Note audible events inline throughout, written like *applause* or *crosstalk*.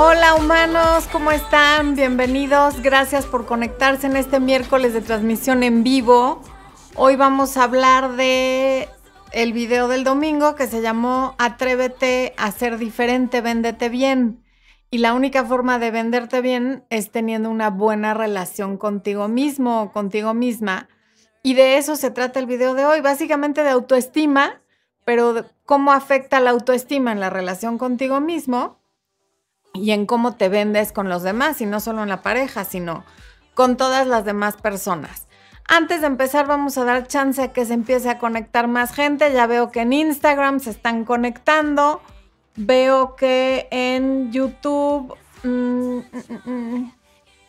Hola humanos, ¿cómo están? Bienvenidos. Gracias por conectarse en este miércoles de transmisión en vivo. Hoy vamos a hablar de el video del domingo que se llamó Atrévete a ser diferente, véndete bien. Y la única forma de venderte bien es teniendo una buena relación contigo mismo o contigo misma. Y de eso se trata el video de hoy, básicamente de autoestima, pero cómo afecta la autoestima en la relación contigo mismo y en cómo te vendes con los demás, y no solo en la pareja, sino con todas las demás personas. Antes de empezar, vamos a dar chance a que se empiece a conectar más gente. Ya veo que en Instagram se están conectando. Veo que en YouTube mm, mm, mm,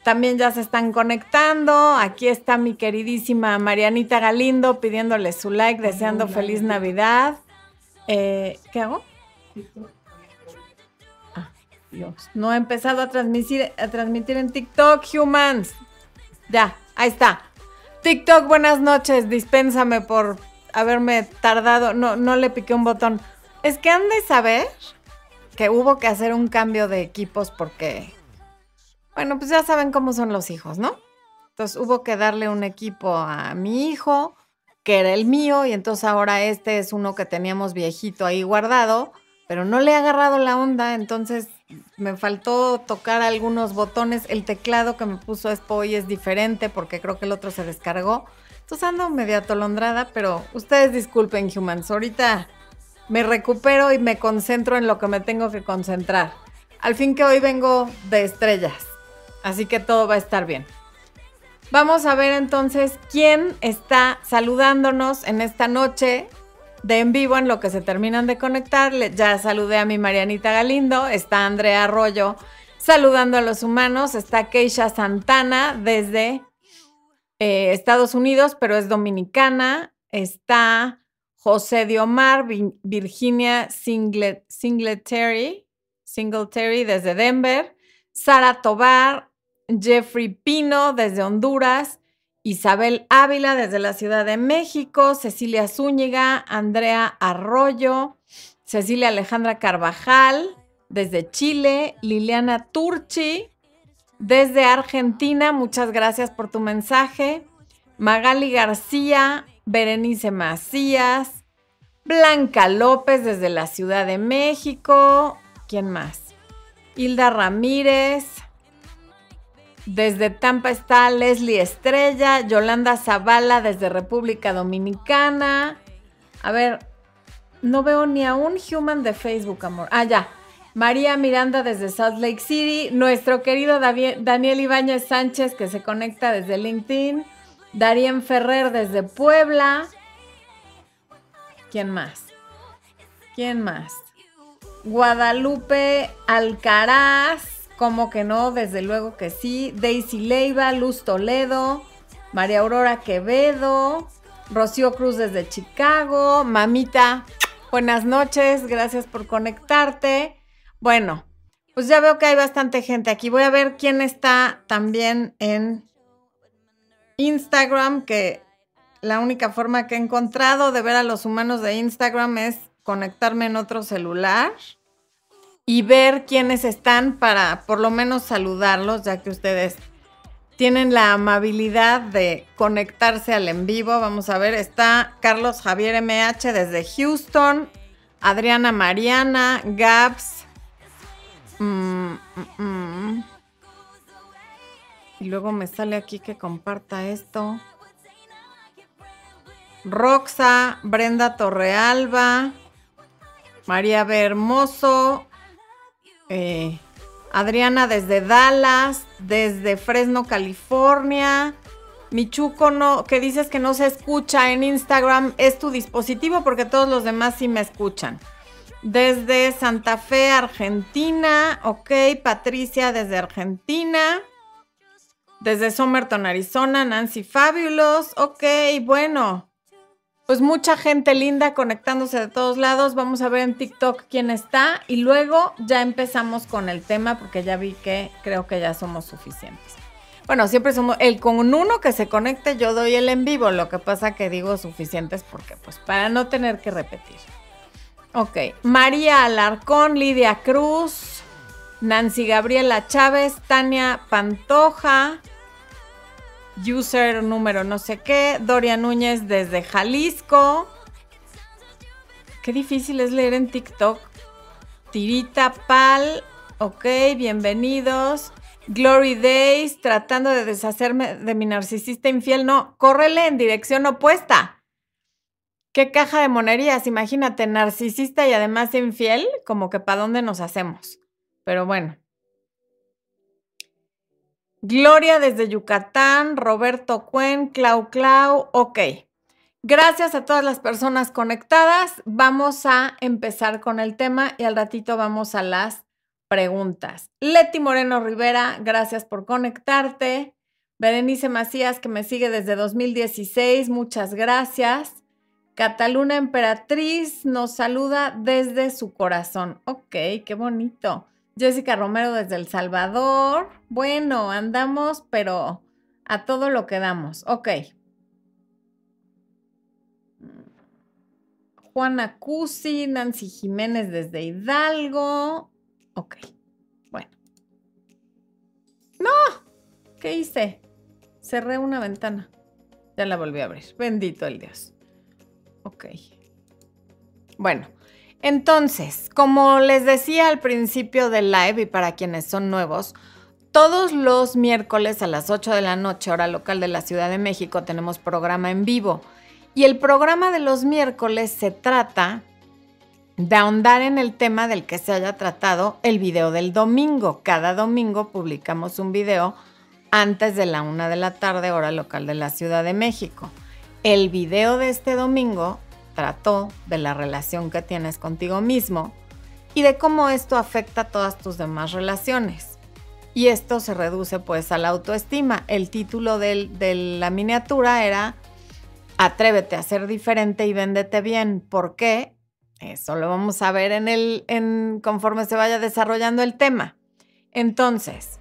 también ya se están conectando. Aquí está mi queridísima Marianita Galindo pidiéndole su like, deseando feliz Navidad. Eh, ¿Qué hago? Dios. No he empezado a transmitir, a transmitir en TikTok, humans. Ya, ahí está. TikTok, buenas noches. Dispénsame por haberme tardado. No, no le piqué un botón. Es que han de saber que hubo que hacer un cambio de equipos porque, bueno, pues ya saben cómo son los hijos, ¿no? Entonces hubo que darle un equipo a mi hijo, que era el mío, y entonces ahora este es uno que teníamos viejito ahí guardado, pero no le he agarrado la onda, entonces me faltó tocar algunos botones. El teclado que me puso hoy es diferente porque creo que el otro se descargó. Entonces ando media atolondrada, pero ustedes disculpen, humans. Ahorita me recupero y me concentro en lo que me tengo que concentrar. Al fin que hoy vengo de estrellas, así que todo va a estar bien. Vamos a ver entonces quién está saludándonos en esta noche de en vivo en lo que se terminan de conectar. Ya saludé a mi Marianita Galindo, está Andrea Arroyo saludando a los humanos, está Keisha Santana desde eh, Estados Unidos, pero es dominicana, está José de Omar, Virginia Singlet, Singletary, Singletary desde Denver, Sara Tobar, Jeffrey Pino desde Honduras, Isabel Ávila desde la Ciudad de México, Cecilia Zúñiga, Andrea Arroyo, Cecilia Alejandra Carvajal desde Chile, Liliana Turchi desde Argentina, muchas gracias por tu mensaje, Magali García, Berenice Macías, Blanca López desde la Ciudad de México, ¿quién más? Hilda Ramírez, desde Tampa está Leslie Estrella, Yolanda Zavala desde República Dominicana. A ver, no veo ni a un human de Facebook, amor. Ah, ya. María Miranda desde Salt Lake City. Nuestro querido Daniel Ibáñez Sánchez que se conecta desde LinkedIn. Darien Ferrer desde Puebla. ¿Quién más? ¿Quién más? Guadalupe Alcaraz. ¿Cómo que no? Desde luego que sí. Daisy Leiva, Luz Toledo, María Aurora Quevedo, Rocío Cruz desde Chicago, Mamita, buenas noches, gracias por conectarte. Bueno, pues ya veo que hay bastante gente aquí. Voy a ver quién está también en Instagram, que la única forma que he encontrado de ver a los humanos de Instagram es conectarme en otro celular y ver quiénes están para por lo menos saludarlos, ya que ustedes tienen la amabilidad de conectarse al en vivo. Vamos a ver, está Carlos Javier MH desde Houston, Adriana Mariana, Gabs. Mm, mm, mm. Y luego me sale aquí que comparta esto. Roxa, Brenda Torrealba, María B. Hermoso, eh, Adriana desde Dallas, desde Fresno, California. Michuco, no, que dices que no se escucha en Instagram, es tu dispositivo porque todos los demás sí me escuchan. Desde Santa Fe, Argentina. Ok, Patricia desde Argentina. Desde Somerton, Arizona, Nancy Fabulous. Ok, bueno pues mucha gente linda conectándose de todos lados. Vamos a ver en TikTok quién está y luego ya empezamos con el tema porque ya vi que creo que ya somos suficientes. Bueno, siempre somos el con uno que se conecte, yo doy el en vivo. Lo que pasa que digo suficientes porque pues para no tener que repetir. Ok, María Alarcón, Lidia Cruz, Nancy Gabriela Chávez, Tania Pantoja, user número no sé qué, Doria Núñez desde Jalisco. Qué difícil es leer en TikTok. Tirita Pal, ok, bienvenidos. Glory Days, tratando de deshacerme de mi narcisista infiel. No, córrele en dirección opuesta. Qué caja de monerías, imagínate, narcisista y además infiel, como que para dónde nos hacemos. Pero bueno. Gloria desde Yucatán, Roberto Cuen, Clau Clau, ok. Gracias a todas las personas conectadas. Vamos a empezar con el tema y al ratito vamos a las preguntas. Leti Moreno Rivera, gracias por conectarte. Berenice Macías, que me sigue desde 2016, muchas gracias. Cataluna Emperatriz nos saluda desde su corazón. Ok, qué bonito. Jessica Romero desde El Salvador. Bueno, andamos, pero a todo lo que damos. Ok. Juana Cusi, Nancy Jiménez desde Hidalgo. Ok, bueno. ¡No! ¿Qué hice? Cerré una ventana. Ya la volví a abrir. Bendito el Dios. Ok. Bueno, entonces, como les decía al principio del live y para quienes son nuevos, todos los miércoles a las 8 de la noche, hora local de la Ciudad de México, tenemos programa en vivo. Y el programa de los miércoles se trata de ahondar en el tema del que se haya tratado el video del domingo. Cada domingo publicamos un video antes de la una de la tarde, hora local de la Ciudad de México. El video de este domingo de la relación que tienes contigo mismo y de cómo esto afecta todas tus demás relaciones. Y esto se reduce pues a la autoestima. El título de la miniatura era Atrévete a ser diferente y véndete bien. ¿Por qué? Eso lo vamos a ver en el, en, conforme se vaya desarrollando el tema. Entonces,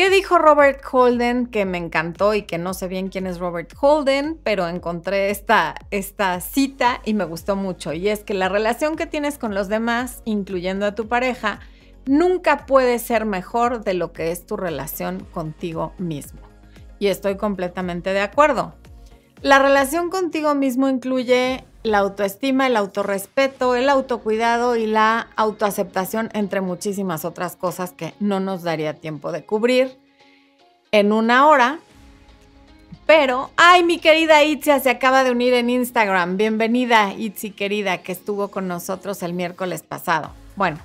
¿Qué dijo Robert Holden que me encantó y que no sé bien quién es Robert Holden, pero encontré esta, esta cita y me gustó mucho? Y es que la relación que tienes con los demás, incluyendo a tu pareja, nunca puede ser mejor de lo que es tu relación contigo mismo. Y estoy completamente de acuerdo. La relación contigo mismo incluye la autoestima, el autorrespeto, el autocuidado y la autoaceptación, entre muchísimas otras cosas que no nos daría tiempo de cubrir en una hora. Pero, ay, mi querida Itzia se acaba de unir en Instagram. Bienvenida, Itzi querida, que estuvo con nosotros el miércoles pasado. Bueno,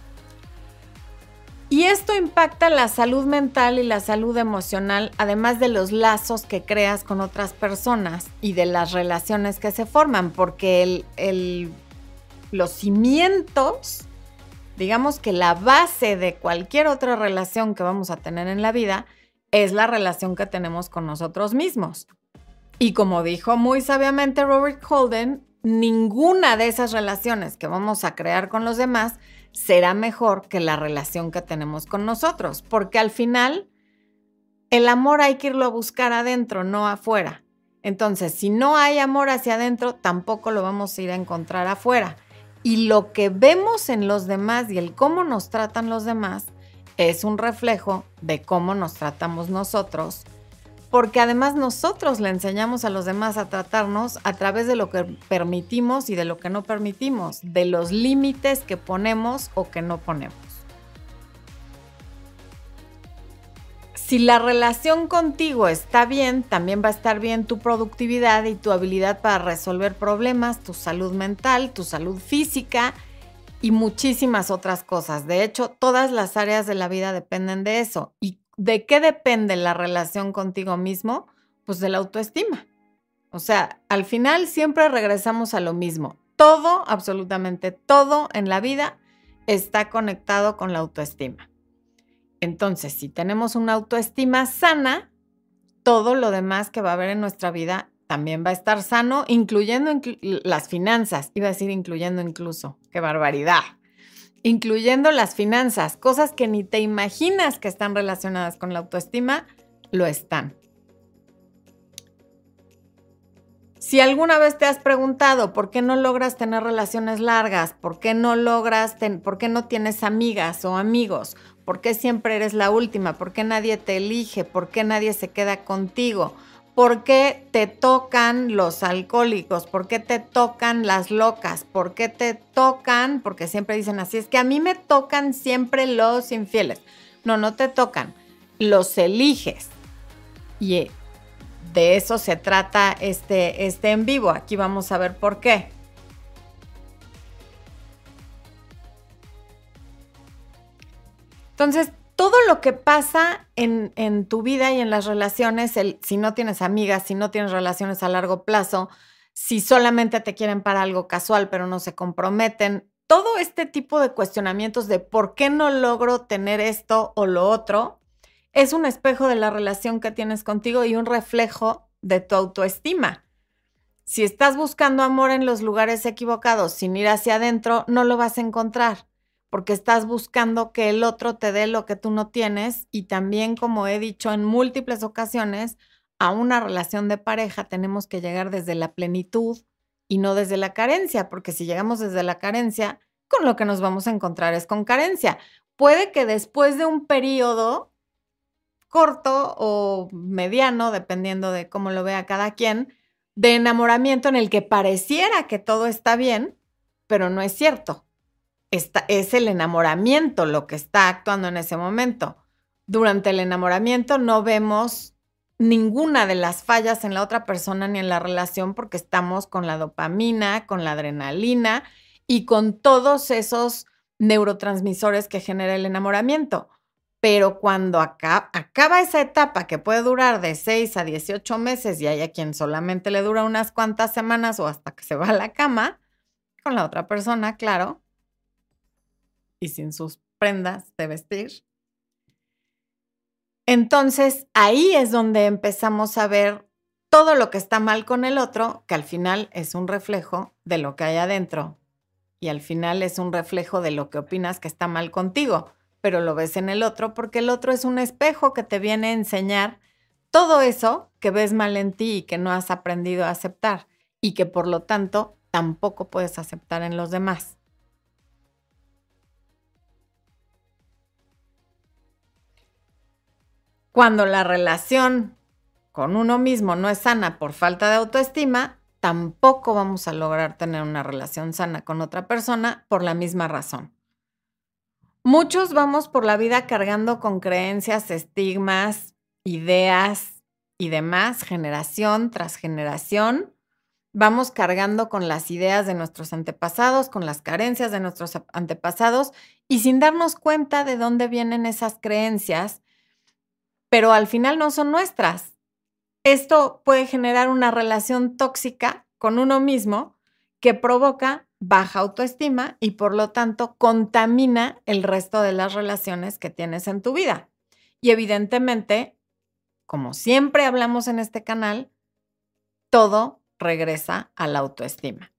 y esto impacta la salud mental y la salud emocional, además de los lazos que creas con otras personas y de las relaciones que se forman, porque los cimientos, digamos que la base de cualquier otra relación que vamos a tener en la vida, es la relación que tenemos con nosotros mismos. Y como dijo muy sabiamente Robert Holden, ninguna de esas relaciones que vamos a crear con los demás será mejor que la relación que tenemos con nosotros, porque al final el amor hay que irlo a buscar adentro, no afuera. Entonces, si no hay amor hacia adentro, tampoco lo vamos a ir a encontrar afuera. Y lo que vemos en los demás y el cómo nos tratan los demás es un reflejo de cómo nos tratamos nosotros porque además nosotros le enseñamos a los demás a tratarnos a través de lo que permitimos y de lo que no permitimos, de los límites que ponemos o que no ponemos. Si la relación contigo está bien, también va a estar bien tu productividad y tu habilidad para resolver problemas, tu salud mental, tu salud física y muchísimas otras cosas. De hecho, todas las áreas de la vida dependen de eso. Y ¿de qué depende la relación contigo mismo? Pues de la autoestima. O sea, al final siempre regresamos a lo mismo. Todo, absolutamente todo en la vida está conectado con la autoestima. Entonces, si tenemos una autoestima sana, todo lo demás que va a haber en nuestra vida también va a estar sano, incluyendo las finanzas. Iba a decir incluyendo incluso. ¡Qué barbaridad! Incluyendo las finanzas, cosas que ni te imaginas que están relacionadas con la autoestima, lo están. Si alguna vez te has preguntado por qué no logras tener relaciones largas, por qué no logras, por qué no tienes amigas o amigos, por qué siempre eres la última, por qué nadie te elige, por qué nadie se queda contigo, por qué te tocan los alcohólicos, por qué te tocan las locas, por qué te tocan, porque siempre dicen así, es que a mí me tocan siempre los infieles. No, no te tocan, los eliges. Y de eso se trata este, este en vivo. Aquí vamos a ver por qué. Entonces, todo lo que pasa en, en, tu vida y en las relaciones, el, si no tienes amigas, si no tienes relaciones a largo plazo, si solamente te quieren para algo casual pero no se comprometen, todo este tipo de cuestionamientos de por qué no logro tener esto o lo otro, es un espejo de la relación que tienes contigo y un reflejo de tu autoestima. Si estás buscando amor en los lugares equivocados sin ir hacia adentro, no lo vas a encontrar, porque estás buscando que el otro te dé lo que tú no tienes y también, como he dicho en múltiples ocasiones, a una relación de pareja tenemos que llegar desde la plenitud y no desde la carencia, porque si llegamos desde la carencia, con lo que nos vamos a encontrar es con carencia. Puede que después de un periodo corto o mediano, dependiendo de cómo lo vea cada quien, de enamoramiento en el que pareciera que todo está bien, pero no es cierto. Es el enamoramiento lo que está actuando en ese momento. Durante el enamoramiento no vemos ninguna de las fallas en la otra persona ni en la relación porque estamos con la dopamina, con la adrenalina y con todos esos neurotransmisores que genera el enamoramiento. Pero cuando acaba, acaba esa etapa que puede durar de 6 a 18 meses y hay a quien solamente le dura unas cuantas semanas o hasta que se va a la cama, con la otra persona, claro, y sin sus prendas de vestir. Entonces ahí es donde empezamos a ver todo lo que está mal con el otro, que al final es un reflejo de lo que hay adentro y al final es un reflejo de lo que opinas que está mal contigo pero lo ves en el otro porque el otro es un espejo que te viene a enseñar todo eso que ves mal en ti y que no has aprendido a aceptar y que por lo tanto tampoco puedes aceptar en los demás. Cuando la relación con uno mismo no es sana por falta de autoestima, tampoco vamos a lograr tener una relación sana con otra persona por la misma razón. Muchos vamos por la vida cargando con creencias, estigmas, ideas y demás, generación tras generación. Vamos cargando con las ideas de nuestros antepasados, con las carencias de nuestros antepasados y sin darnos cuenta de dónde vienen esas creencias, pero al final no son nuestras. Esto puede generar una relación tóxica con uno mismo que provoca baja autoestima y por lo tanto contamina el resto de las relaciones que tienes en tu vida. Y evidentemente, como siempre hablamos en este canal, todo regresa a la autoestima.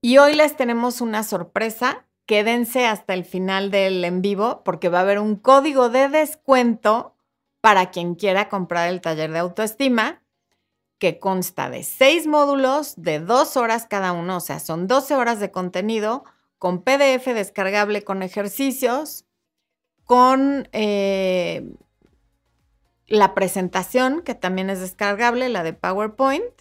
Y hoy les tenemos una sorpresa. Quédense hasta el final del en vivo porque va a haber un código de descuento para quien quiera comprar el taller de autoestima que consta de seis módulos de dos horas cada uno, o sea, son 12 horas de contenido con PDF descargable con ejercicios, con eh, la presentación, que también es descargable, la de PowerPoint,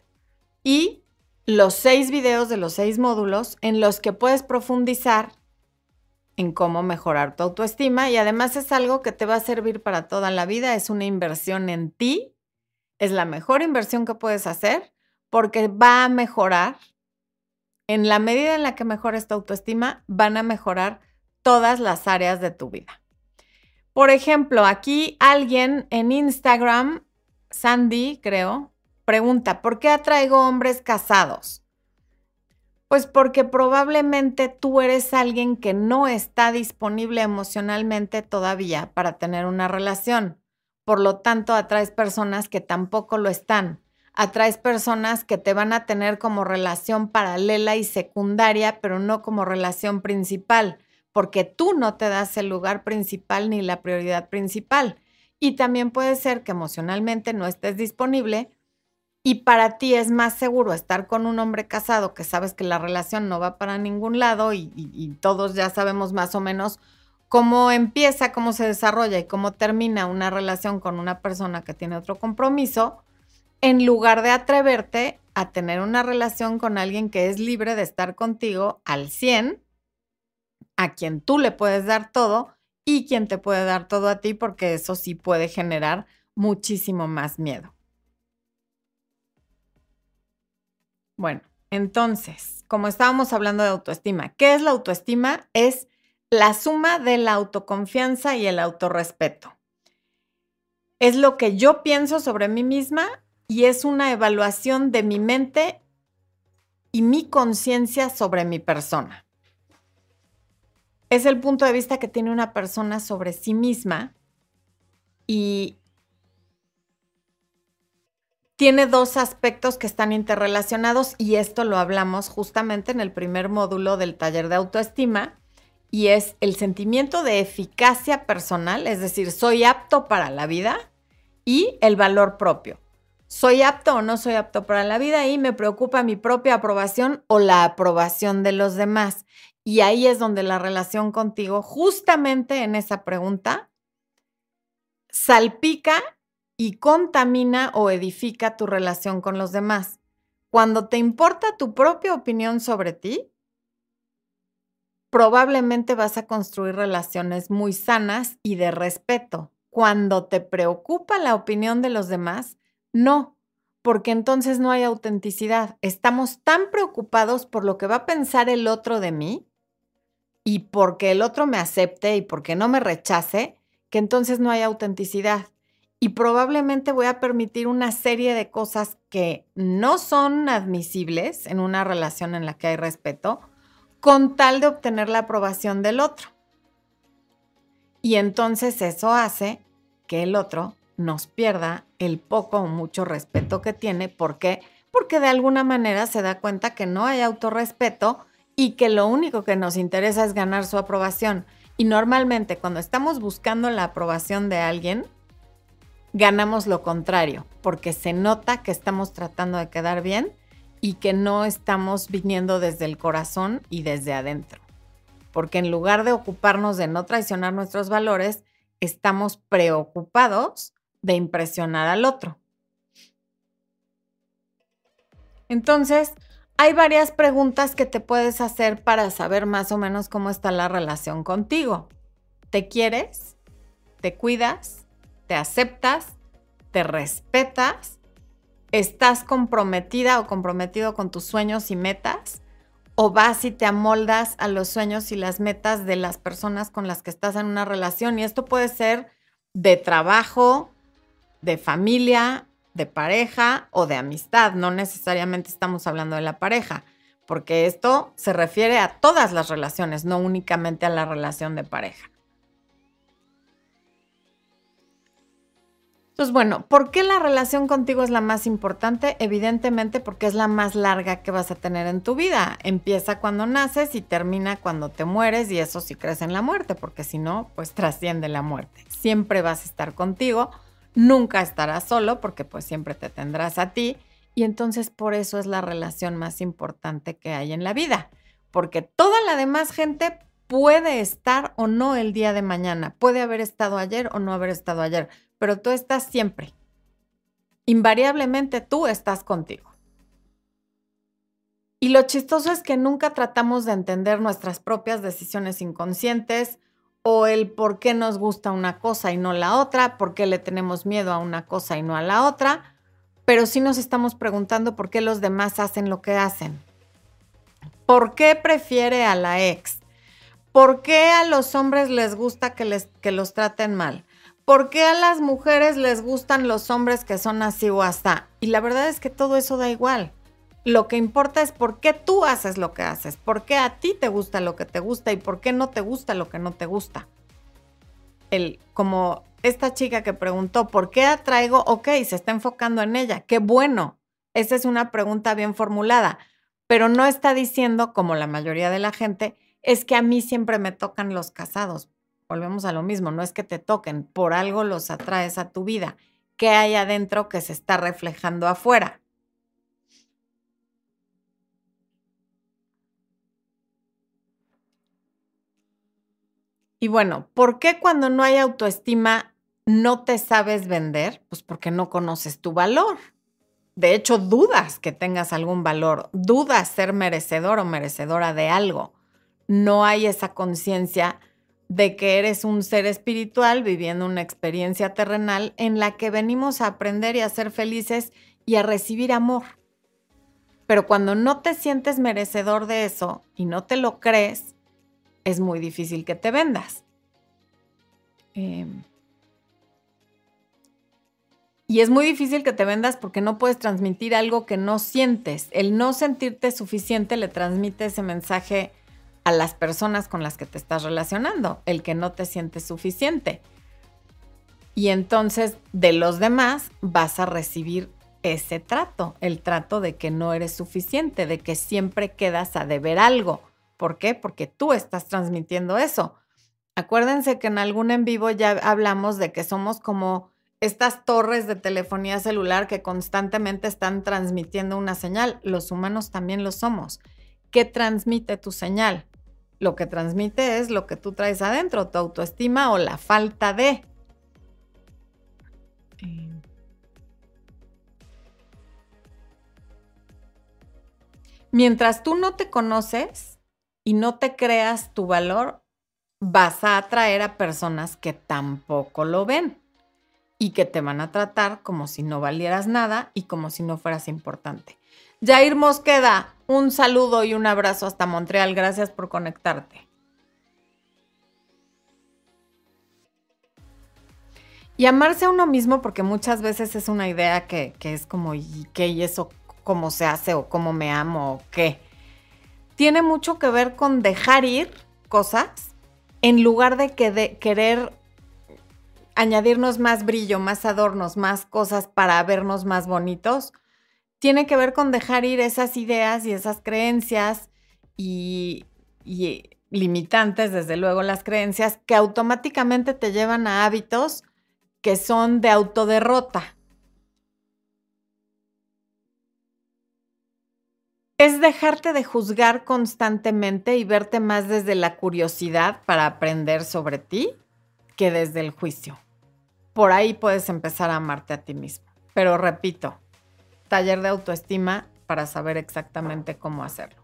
y los seis videos de los seis módulos en los que puedes profundizar en cómo mejorar tu autoestima y además es algo que te va a servir para toda la vida, es una inversión en ti es la mejor inversión que puedes hacer porque va a mejorar, en la medida en la que mejores tu autoestima, van a mejorar todas las áreas de tu vida. Por ejemplo, aquí alguien en Instagram, Sandy, creo, pregunta, ¿por qué atraigo hombres casados? Pues porque probablemente tú eres alguien que no está disponible emocionalmente todavía para tener una relación por lo tanto atraes personas que tampoco lo están. Atraes personas que te van a tener como relación paralela y secundaria, pero no como relación principal, porque tú no te das el lugar principal ni la prioridad principal. Y también puede ser que emocionalmente no estés disponible y para ti es más seguro estar con un hombre casado que sabes que la relación no va para ningún lado y, todos ya sabemos más o menos cómo empieza, cómo se desarrolla y cómo termina una relación con una persona que tiene otro compromiso, en lugar de atreverte a tener una relación con alguien que es libre de estar contigo al 100, a quien tú le puedes dar todo y quien te puede dar todo a ti, porque eso sí puede generar muchísimo más miedo. Bueno, entonces, como estábamos hablando de autoestima, ¿qué es la autoestima? Es la suma de la autoconfianza y el autorrespeto. Es lo que yo pienso sobre mí misma y es una evaluación de mi mente y mi conciencia sobre mi persona. Es el punto de vista que tiene una persona sobre sí misma y tiene dos aspectos que están interrelacionados y esto lo hablamos justamente en el primer módulo del taller de autoestima y es el sentimiento de eficacia personal, es decir, soy apto para la vida y el valor propio. ¿Soy apto o no soy apto para la vida? Y me preocupa mi propia aprobación o la aprobación de los demás. Y ahí es donde la relación contigo, justamente en esa pregunta, salpica y contamina o edifica tu relación con los demás. Cuando te importa tu propia opinión sobre ti, probablemente vas a construir relaciones muy sanas y de respeto. Cuando te preocupa la opinión de los demás, no, porque entonces no hay autenticidad. Estamos tan preocupados por lo que va a pensar el otro de mí y porque el otro me acepte y porque no me rechace, que entonces no hay autenticidad. Y probablemente voy a permitir una serie de cosas que no son admisibles en una relación en la que hay respeto, con tal de obtener la aprobación del otro. Y entonces eso hace que el otro nos pierda el poco o mucho respeto que tiene. ¿Por qué? Porque de alguna manera se da cuenta que no hay autorrespeto y que lo único que nos interesa es ganar su aprobación. Y normalmente cuando estamos buscando la aprobación de alguien, ganamos lo contrario, porque se nota que estamos tratando de quedar bien y que no estamos viniendo desde el corazón y desde adentro. Porque en lugar de ocuparnos de no traicionar nuestros valores, estamos preocupados de impresionar al otro. Entonces, hay varias preguntas que te puedes hacer para saber más o menos cómo está la relación contigo. ¿Te quieres? ¿Te cuidas? ¿Te aceptas? ¿Te respetas? ¿Estás comprometida o comprometido con tus sueños y metas? ¿O vas y te amoldas a los sueños y las metas de las personas con las que estás en una relación? Y esto puede ser de trabajo, de familia, de pareja o de amistad. No necesariamente estamos hablando de la pareja, porque esto se refiere a todas las relaciones, no únicamente a la relación de pareja. Entonces, bueno, ¿por qué la relación contigo es la más importante? Evidentemente porque es la más larga que vas a tener en tu vida. Empieza cuando naces y termina cuando te mueres y eso sí crees en la muerte, porque si no, pues trasciende la muerte. Siempre vas a estar contigo nunca estarás solo porque pues siempre te tendrás a ti y entonces por eso es la relación más importante que hay en la vida, porque toda la demás gente puede estar o no el día de mañana, puede haber estado ayer o no haber estado ayer, pero tú estás siempre. Invariablemente tú estás contigo. Y lo chistoso es que nunca tratamos de entender nuestras propias decisiones inconscientes o el por qué nos gusta una cosa y no la otra, por qué le tenemos miedo a una cosa y no a la otra, pero sí nos estamos preguntando por qué los demás hacen lo que hacen. ¿Por qué prefiere a la ex? ¿Por qué a los hombres les gusta que, les, que los traten mal? ¿Por qué a las mujeres les gustan los hombres que son así o hasta? Y la verdad es que todo eso da igual. Lo que importa es por qué tú haces lo que haces, por qué a ti te gusta lo que te gusta y por qué no te gusta lo que no te gusta. El, como esta chica que preguntó, ¿por qué atraigo? Ok, se está enfocando en ella, qué bueno. Esa es una pregunta bien formulada, pero no está diciendo, como la mayoría de la gente, es que a mí siempre me tocan los casados volvemos a lo mismo, no es que te toquen, por algo los atraes a tu vida. ¿Qué hay adentro que se está reflejando afuera? Y bueno, ¿por qué cuando no hay autoestima no te sabes vender? Pues porque no conoces tu valor. De hecho, dudas que tengas algún valor, dudas ser merecedor o merecedora de algo. No hay esa conciencia de que eres un ser espiritual viviendo una experiencia terrenal en la que venimos a aprender y a ser felices y a recibir amor. Pero cuando no te sientes merecedor de eso y no te lo crees, es muy difícil que te vendas. Em, y es muy difícil que te vendas porque no puedes transmitir algo que no sientes. El no sentirte suficiente le transmite ese mensaje a las personas con las que te estás relacionando, el que no te sientes suficiente. Y entonces de los demás vas a recibir ese trato, el trato de que no eres suficiente, de que siempre quedas a deber algo. ¿Por qué? Porque tú estás transmitiendo eso. Acuérdense que en algún en vivo ya hablamos de que somos como estas torres de telefonía celular que constantemente están transmitiendo una señal. Los humanos también lo somos. ¿Qué transmite tu señal? Lo que transmite es lo que tú traes adentro, tu autoestima o la falta de. Eh. Mientras tú no te conoces y no te creas tu valor, vas a atraer a personas que tampoco lo ven y que te van a tratar como si no valieras nada y como si no fueras importante. Jair Mosqueda, un saludo y un abrazo hasta Montreal. Gracias por conectarte. Y amarse a uno mismo, porque muchas veces es una idea que, es como, ¿y qué? ¿Y eso cómo se hace? ¿O cómo me amo? ¿O qué? Tiene mucho que ver con dejar ir cosas en lugar de, que de querer añadirnos más brillo, más adornos, más cosas para vernos más bonitos, tiene que ver con dejar ir esas ideas y esas creencias y, limitantes, desde luego las creencias, que automáticamente te llevan a hábitos que son de autoderrota. Es dejarte de juzgar constantemente y verte más desde la curiosidad para aprender sobre ti que desde el juicio. Por ahí puedes empezar a amarte a ti mismo. Pero repito, taller de autoestima para saber exactamente cómo hacerlo.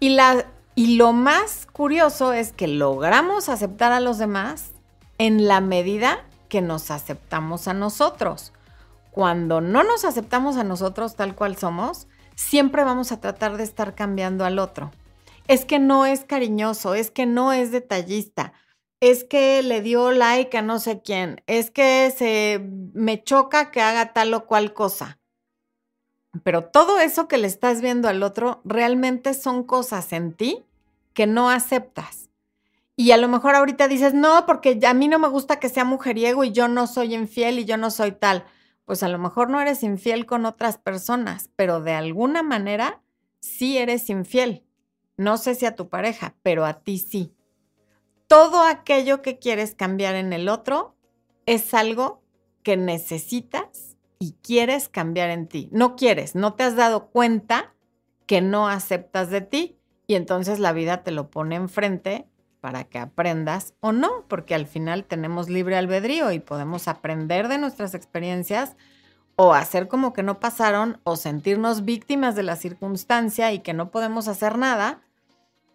Y, la, y lo más curioso es que logramos aceptar a los demás en la medida que nos aceptamos a nosotros. Cuando no nos aceptamos a nosotros tal cual somos, siempre vamos a tratar de estar cambiando al otro es que no es cariñoso, es que no es detallista, es que le dio like a no sé quién, es que se me choca que haga tal o cual cosa. Pero todo eso que le estás viendo al otro realmente son cosas en ti que no aceptas. Y a lo mejor ahorita dices, no, porque a mí no me gusta que sea mujeriego y yo no soy infiel y yo no soy tal. Pues a lo mejor no eres infiel con otras personas, pero de alguna manera sí eres infiel. No sé si a tu pareja, pero a ti sí. Todo aquello que quieres cambiar en el otro es algo que necesitas y quieres cambiar en ti. No quieres, no te has dado cuenta que no aceptas de ti y entonces la vida te lo pone enfrente para que aprendas o no, porque al final tenemos libre albedrío y podemos aprender de nuestras experiencias o hacer como que no pasaron o sentirnos víctimas de la circunstancia y que no podemos hacer nada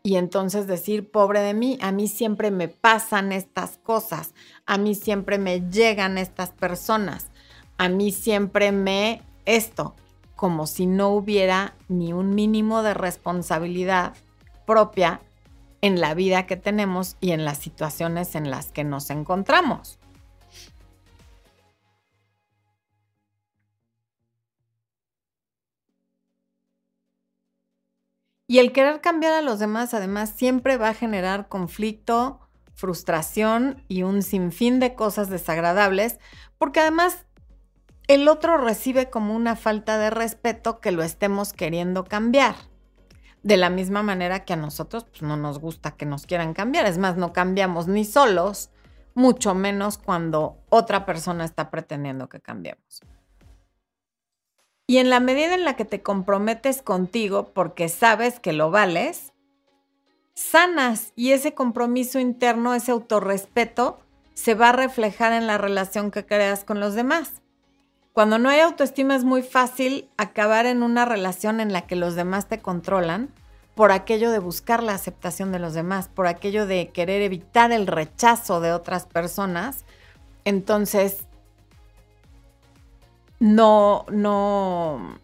y entonces decir, pobre de mí, a mí siempre me pasan estas cosas, a mí siempre me llegan estas personas, a mí siempre me esto, como si no hubiera ni un mínimo de responsabilidad propia en la vida que tenemos y en las situaciones en las que nos encontramos. Y el querer cambiar a los demás, además, siempre va a generar conflicto, frustración y un sinfín de cosas desagradables, porque además el otro recibe como una falta de respeto que lo estemos queriendo cambiar. De la misma manera que a nosotros pues, no nos gusta que nos quieran cambiar. Es más, no cambiamos ni solos, mucho menos cuando otra persona está pretendiendo que cambiemos. Y en la medida en la que te comprometes contigo porque sabes que lo vales, sanas y ese compromiso interno, ese autorrespeto, se va a reflejar en la relación que creas con los demás. Cuando no hay autoestima es muy fácil acabar en una relación en la que los demás te controlan por aquello de buscar la aceptación de los demás, por aquello de querer evitar el rechazo de otras personas. Entonces, no, no...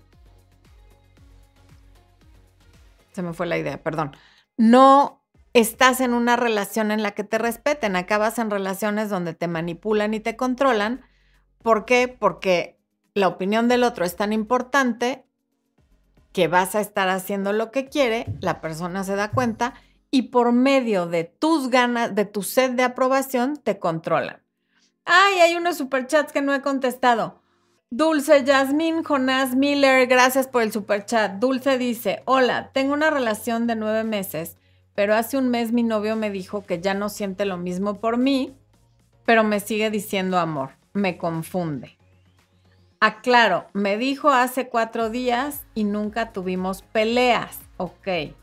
Se me fue la idea, perdón. No estás en una relación en la que te respeten, acabas en relaciones donde te manipulan y te controlan. ¿Por qué? Porque la opinión del otro es tan importante que vas a estar haciendo lo que quiere, la persona se da cuenta y por medio de tus ganas, de tu sed de aprobación, te controlan. Ay, hay unos superchats que no he contestado. Dulce Jasmine Jonás Miller, gracias por el superchat. Dulce dice, hola, tengo una relación de nueve meses, pero hace un mes mi novio me dijo que ya no siente lo mismo por mí, pero me sigue diciendo amor. Me confunde. Aclaro, me dijo hace cuatro días y nunca tuvimos peleas. Ok.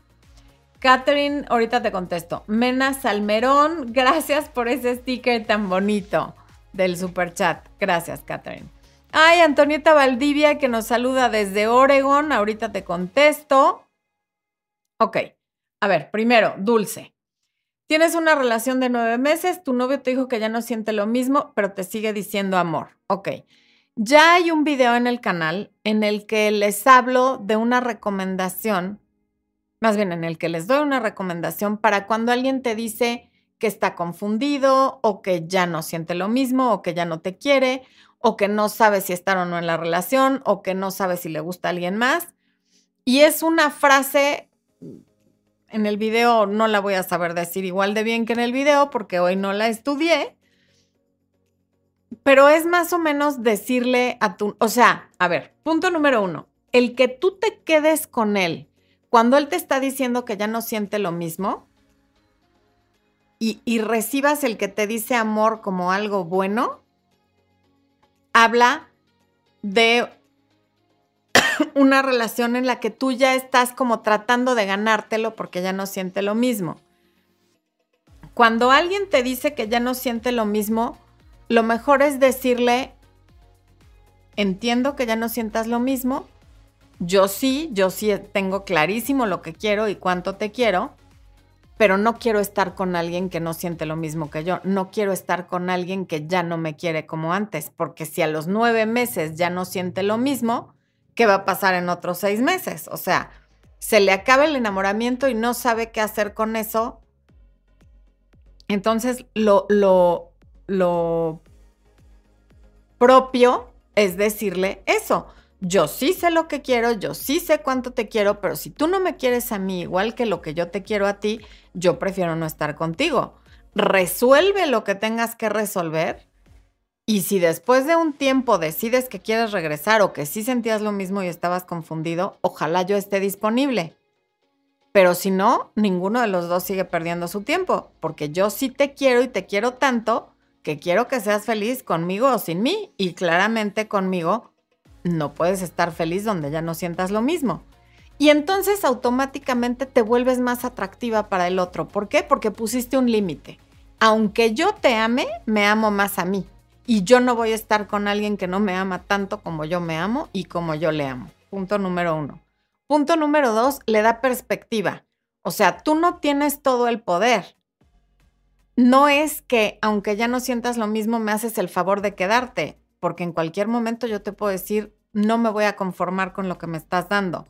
Catherine, ahorita te contesto. Mena Salmerón, gracias por ese sticker tan bonito del super chat. Gracias, Catherine. Ay, Antonieta Valdivia que nos saluda desde Oregon. Ahorita te contesto. Ok. A ver, primero, Dulce. Tienes una relación de nueve meses, tu novio te dijo que ya no siente lo mismo, pero te sigue diciendo amor. Ok. Ya hay un video en el canal en el que les hablo de una recomendación, más bien en el que les doy una recomendación para cuando alguien te dice que está confundido o que ya no siente lo mismo o que ya no te quiere o que no sabe si estar o no en la relación o que no sabe si le gusta a alguien más. Y es una frase, en el video no la voy a saber decir igual de bien que en el video porque hoy no la estudié, pero es más o menos decirle a tu, o sea, a ver, punto número uno, el que tú te quedes con él cuando él te está diciendo que ya no siente lo mismo y, recibas el que te dice amor como algo bueno, habla de *coughs* una relación en la que tú ya estás como tratando de ganártelo porque ya no siente lo mismo. Cuando alguien te dice que ya no siente lo mismo, lo mejor es decirle, entiendo que ya no sientas lo mismo, yo sí, yo sí tengo clarísimo lo que quiero y cuánto te quiero, pero no quiero estar con alguien que no siente lo mismo que yo, no quiero estar con alguien que ya no me quiere como antes, porque si a los nueve meses ya no siente lo mismo, ¿qué va a pasar en otros seis meses? O sea, se le acaba el enamoramiento y no sabe qué hacer con eso. Entonces, lo, lo, lo propio es decirle eso. Yo sí sé lo que quiero, yo sí sé cuánto te quiero, pero si tú no me quieres a mí igual que lo que yo te quiero a ti, yo prefiero no estar contigo. Resuelve lo que tengas que resolver. Y si después de un tiempo decides que quieres regresar o que sí sentías lo mismo y estabas confundido, ojalá yo esté disponible. Pero si no, ninguno de los dos sigue perdiendo su tiempo, porque yo sí te quiero y te quiero tanto que quiero que seas feliz conmigo o sin mí y claramente conmigo no puedes estar feliz donde ya no sientas lo mismo. Y entonces automáticamente te vuelves más atractiva para el otro. ¿Por qué? Porque pusiste un límite. Aunque yo te ame, me amo más a mí. Y yo no voy a estar con alguien que no me ama tanto como yo me amo y como yo le amo. Punto número uno. Punto número dos, le da perspectiva. O sea, tú no tienes todo el poder no es que aunque ya no sientas lo mismo, me haces el favor de quedarte, porque en cualquier momento yo te puedo decir, no me voy a conformar con lo que me estás dando.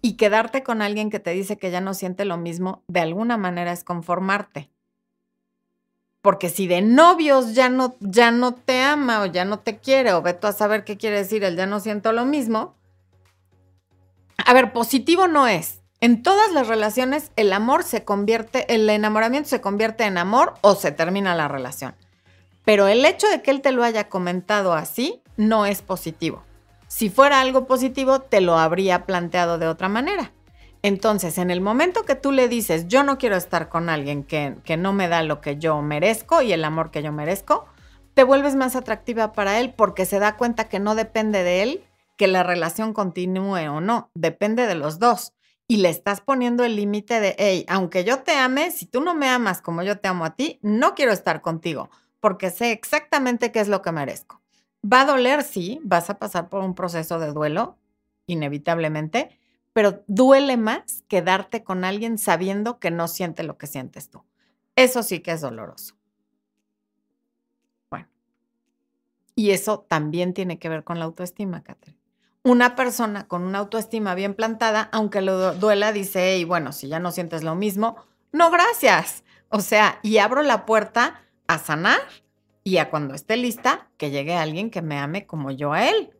Y quedarte con alguien que te dice que ya no siente lo mismo, de alguna manera es conformarte. Porque si de novios ya no, ya no te ama o ya no te quiere, o ve tú a saber qué quiere decir el ya no siento lo mismo, a ver, positivo no es. En todas las relaciones el amor se convierte, el enamoramiento se convierte en amor o se termina la relación. Pero el hecho de que él te lo haya comentado así no es positivo. Si fuera algo positivo, te lo habría planteado de otra manera. Entonces, en el momento que tú le dices, yo no quiero estar con alguien que, que, no me da lo que yo merezco y el amor que yo merezco, te vuelves más atractiva para él porque se da cuenta que no depende de él que la relación continúe o no, depende de los dos. Y le estás poniendo el límite de, hey, aunque yo te ame, si tú no me amas como yo te amo a ti, no quiero estar contigo, porque sé exactamente qué es lo que merezco. Va a doler, sí, vas a pasar por un proceso de duelo, inevitablemente, pero duele más quedarte con alguien sabiendo que no siente lo que sientes tú. Eso sí que es doloroso. Bueno, y eso también tiene que ver con la autoestima, Catherine. Una persona con una autoestima bien plantada, aunque le duela, dice, hey, bueno, si ya no sientes lo mismo, no, gracias. O sea, y abro la puerta a sanar y a cuando esté lista, que llegue alguien que me ame como yo a él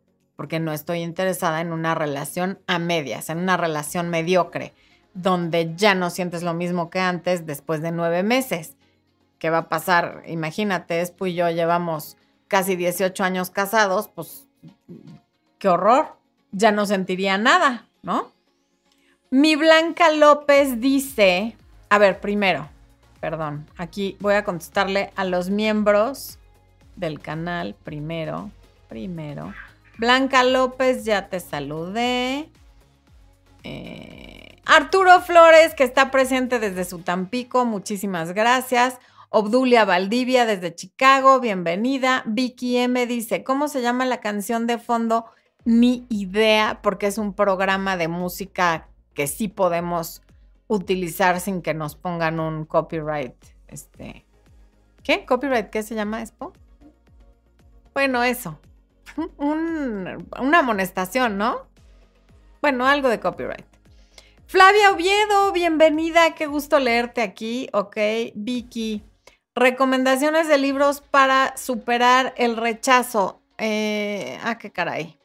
porque no estoy interesada en una relación a medias, en una relación mediocre, donde ya no sientes lo mismo que antes después de nueve meses. ¿Qué va a pasar? Imagínate, Espo y yo llevamos casi 18 años casados, pues qué horror, ya no sentiría nada, ¿no? Mi Blanca López dice, a ver, primero, perdón, aquí voy a contestarle a los miembros del canal primero, primero. Blanca López, ya te saludé. Eh, Arturo Flores, que está presente desde su Tampico, muchísimas gracias. Obdulia Valdivia desde Chicago, bienvenida. Vicky M dice, ¿cómo se llama la canción de fondo? Ni idea, porque es un programa de música que sí podemos utilizar sin que nos pongan un copyright. Este, ¿Qué? ¿Copyright? ¿Qué se llama, Expo? Bueno, eso *laughs* una amonestación, ¿no? Bueno, algo de copyright. Flavia Oviedo, bienvenida, qué gusto leerte aquí. Ok, Vicky. Recomendaciones de libros para superar el rechazo. Eh, ah, qué caray.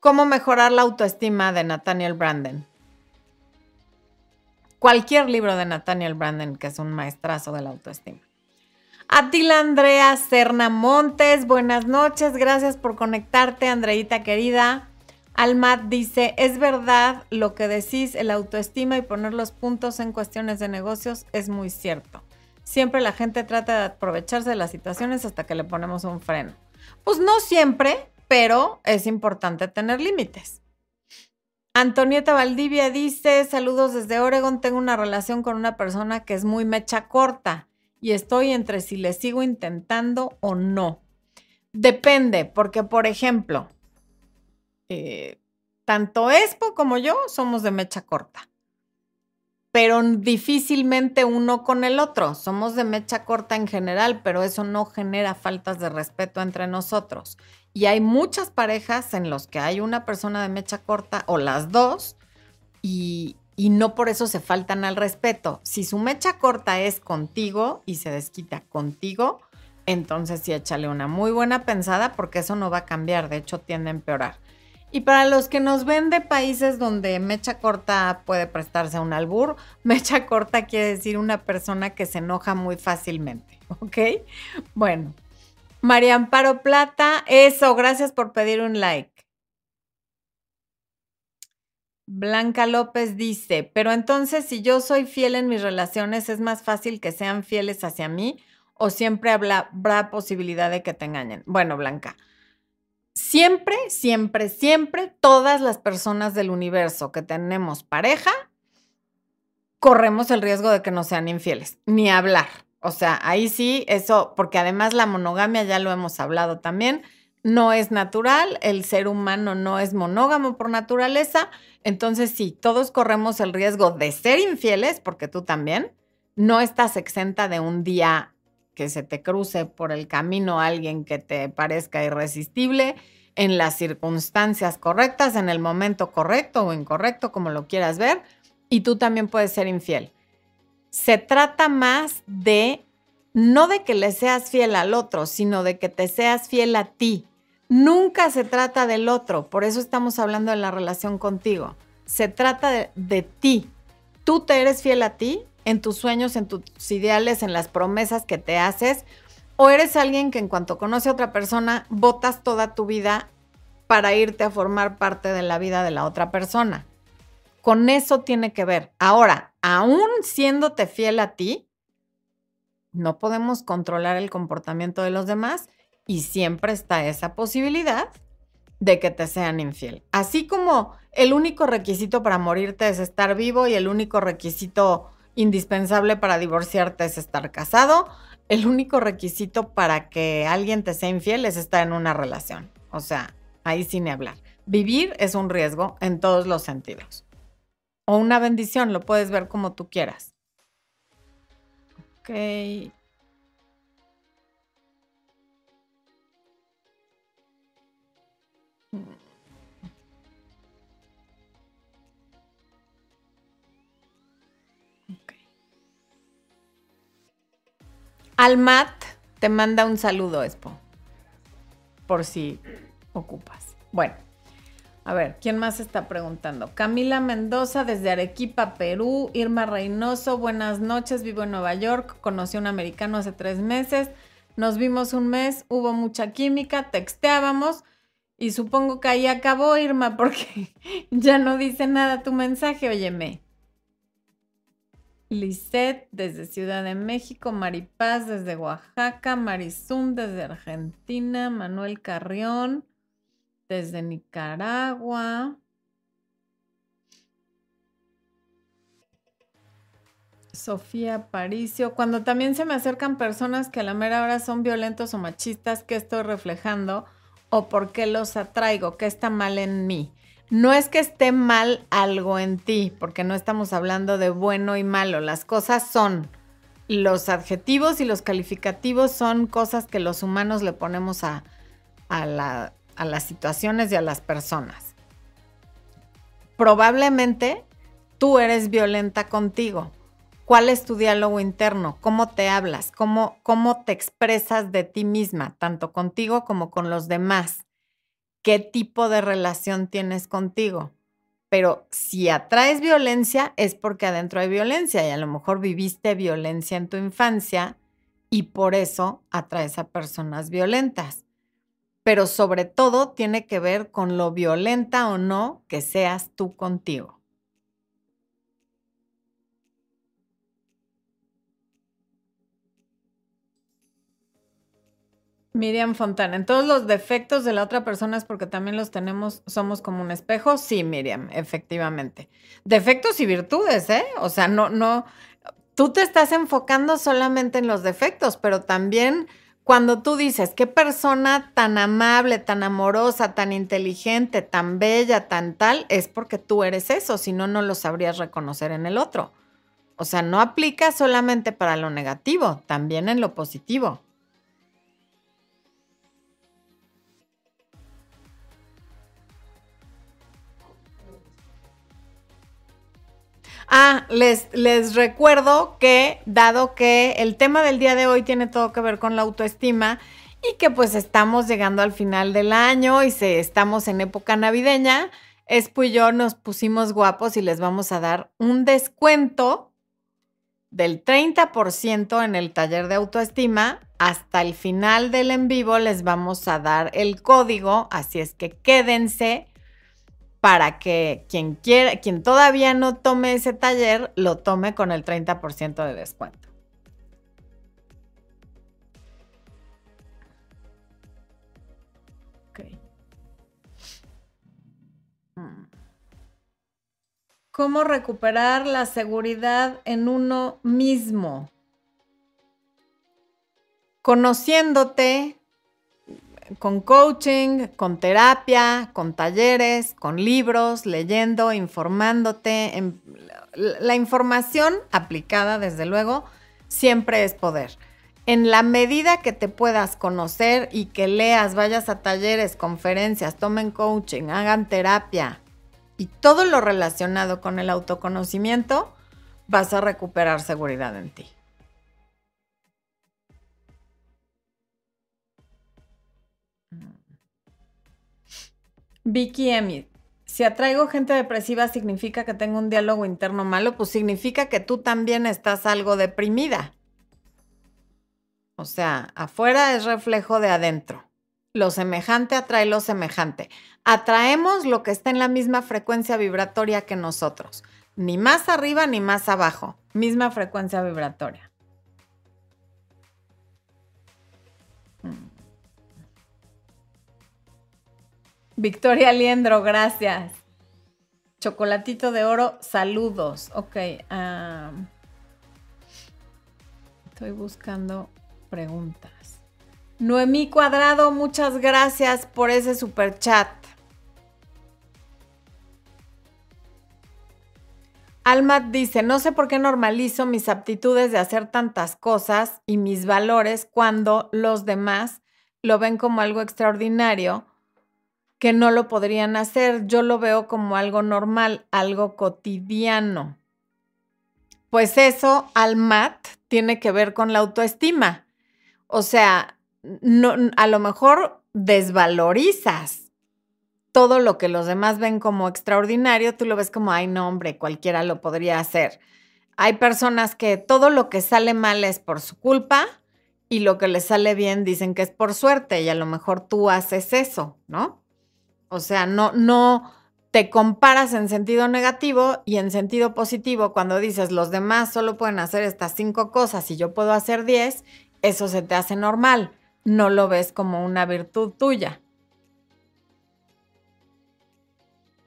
¿Cómo mejorar la autoestima de Nathaniel Branden? Cualquier libro de Nathaniel Branden, que es un maestrazo de la autoestima. Atila Andrea Serna Montes, buenas noches, gracias por conectarte, Andreita querida. Almat dice, es verdad lo que decís, el autoestima y poner los puntos en cuestiones de negocios es muy cierto. Siempre la gente trata de aprovecharse de las situaciones hasta que le ponemos un freno. Pues no siempre, pero es importante tener límites. Antonieta Valdivia dice, saludos desde Oregon, tengo una relación con una persona que es muy mecha corta y estoy entre si le sigo intentando o no. Depende, porque por ejemplo, eh, tanto Expo como yo somos de mecha corta, pero difícilmente uno con el otro. Somos de mecha corta en general, pero eso no genera faltas de respeto entre nosotros. Y hay muchas parejas en los que hay una persona de mecha corta o las dos y, y no por eso se faltan al respeto. Si su mecha corta es contigo y se desquita contigo, entonces sí échale una muy buena pensada porque eso no va a cambiar, de hecho tiende a empeorar. Y para los que nos ven de países donde mecha corta puede prestarse a un albur, *laughs* mecha corta quiere decir una persona que se enoja muy fácilmente, ¿ok? Bueno, María Amparo Plata, eso, gracias por pedir un like. Blanca López dice, pero entonces si yo soy fiel en mis relaciones, ¿es más fácil que sean fieles hacia mí o siempre habrá, posibilidad de que te engañen? Bueno, Blanca, siempre, siempre, siempre, todas las personas del universo que tenemos pareja, corremos el riesgo de que no sean infieles, ni hablar. O sea, ahí sí, eso, porque además la monogamia ya lo hemos hablado también, no es natural, el ser humano no es monógamo por naturaleza, entonces sí, todos corremos el riesgo de ser infieles, porque tú también, no estás exenta de un día que se te cruce por el camino alguien que te parezca irresistible, en las circunstancias correctas, en el momento correcto o incorrecto, como lo quieras ver, y tú también puedes ser infiel. Se trata más de no de que le seas fiel al otro, sino de que te seas fiel a ti. Nunca se trata del otro, por eso estamos hablando de la relación contigo. Se trata de, ti. Tú te eres fiel a ti, en tus sueños, en tus ideales, en las promesas que te haces, o eres alguien que en cuanto conoce a otra persona, votas toda tu vida para irte a formar parte de la vida de la otra persona. Con eso tiene que ver. Ahora, aún siéndote fiel a ti, no podemos controlar el comportamiento de los demás y siempre está esa posibilidad de que te sean infiel. Así como el único requisito para morirte es estar vivo y el único requisito indispensable para divorciarte es estar casado, el único requisito para que alguien te sea infiel es estar en una relación. O sea, ahí sin hablar. Vivir es un riesgo en todos los sentidos. O una bendición, lo puedes ver como tú quieras. Ok. Almat te manda un saludo, Expo. Por si ocupas. Bueno, a ver, ¿quién más está preguntando? Camila Mendoza desde Arequipa, Perú. Irma Reynoso, buenas noches, vivo en Nueva York. Conocí a un americano hace tres meses. Nos vimos un mes, hubo mucha química, texteábamos. Y supongo que ahí acabó, Irma, *laughs* porque ya no dice nada tu mensaje, óyeme. Lisette desde Ciudad de México, Maripaz desde Oaxaca, Marizún desde Argentina, Manuel Carrión desde Nicaragua. Sofía Paricio, cuando también se me acercan personas que a la mera hora son violentos o machistas, ¿qué estoy reflejando? ¿O por qué los atraigo? ¿Qué está mal en mí? no es que esté mal algo en ti, porque no estamos hablando de bueno y malo. Las cosas son, los adjetivos y los calificativos son cosas que los humanos le ponemos a, a, las situaciones y a las personas. Probablemente tú eres violenta contigo. ¿Cuál es tu diálogo interno? ¿Cómo te hablas? ¿Cómo, ¿Cómo te expresas de ti misma, tanto contigo como con los demás? qué tipo de relación tienes contigo. Pero si atraes violencia es porque adentro hay violencia y a lo mejor viviste violencia en tu infancia y por eso atraes a personas violentas. Pero sobre todo tiene que ver con lo violenta o no que seas tú contigo. Miriam Fontana, en todos los defectos de la otra persona es porque también los tenemos, somos como un espejo. Sí, Miriam, efectivamente. Defectos y virtudes, ¿eh? O sea, no, no, tú te estás enfocando solamente en los defectos, pero también cuando tú dices, qué persona tan amable, tan amorosa, tan inteligente, tan bella, tan tal, es porque tú eres eso, si no, no lo sabrías reconocer en el otro. O sea, no aplica solamente para lo negativo, también en lo positivo. Ah, les, recuerdo que, dado que el tema del día de hoy tiene todo que ver con la autoestima y que pues estamos llegando al final del año y se, estamos en época navideña, Espo y yo nos pusimos guapos y les vamos a dar un descuento del 30% en el taller de autoestima. Hasta el final del en vivo les vamos a dar el código, así es que quédense para que quien quiera, quien todavía no tome ese taller, lo tome con el 30% de descuento. Mm. ¿Cómo recuperar la seguridad en uno mismo? Conociéndote, con coaching, con terapia, con talleres, con libros, leyendo, informándote. La información aplicada, desde luego, siempre es poder. En la medida que te puedas conocer y que leas, vayas a talleres, conferencias, tomen coaching, hagan terapia y todo lo relacionado con el autoconocimiento, vas a recuperar seguridad en ti. Vicky Emi, si atraigo gente depresiva, ¿significa que tengo un diálogo interno malo? Pues significa que tú también estás algo deprimida. O sea, afuera es reflejo de adentro. Lo semejante atrae lo semejante. Atraemos lo que está en la misma frecuencia vibratoria que nosotros. Ni más arriba ni más abajo. Misma frecuencia vibratoria. Victoria Liendro, gracias. Chocolatito de oro, saludos. Ok. estoy buscando preguntas. Noemí Cuadrado, muchas gracias por ese super chat. Almat dice, no sé por qué normalizo mis aptitudes de hacer tantas cosas y mis valores cuando los demás lo ven como algo extraordinario que no lo podrían hacer. Yo lo veo como algo normal, algo cotidiano. Pues eso, Almat, tiene que ver con la autoestima. O sea, no, a lo mejor desvalorizas todo lo que los demás ven como extraordinario, tú lo ves como, ay, no, hombre, cualquiera lo podría hacer. Hay personas que todo lo que sale mal es por su culpa y lo que les sale bien dicen que es por suerte y a lo mejor tú haces eso, ¿no? O sea, no, no te comparas en sentido negativo y en sentido positivo cuando dices los demás solo pueden hacer estas cinco cosas y yo puedo hacer diez, eso se te hace normal, no lo ves como una virtud tuya.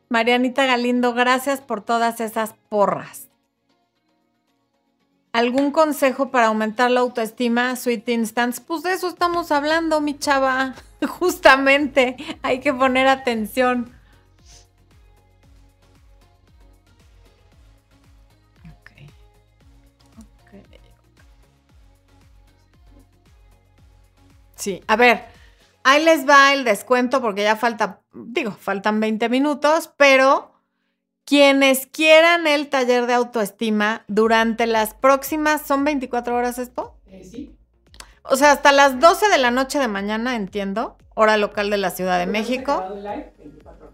Marianita Galindo, gracias por todas esas porras. ¿Algún consejo para aumentar la autoestima, Sweet Instance? Pues de eso estamos hablando, mi chava. *laughs* Justamente, hay que poner atención. Sí, a ver, Ahí les va el descuento porque ya falta, digo, faltan 20 minutos, pero quienes quieran el taller de autoestima durante las próximas, ¿son 24 horas, Expo? Eh, sí. O sea, hasta las 12 de la noche de mañana, entiendo, hora local de la Ciudad de México.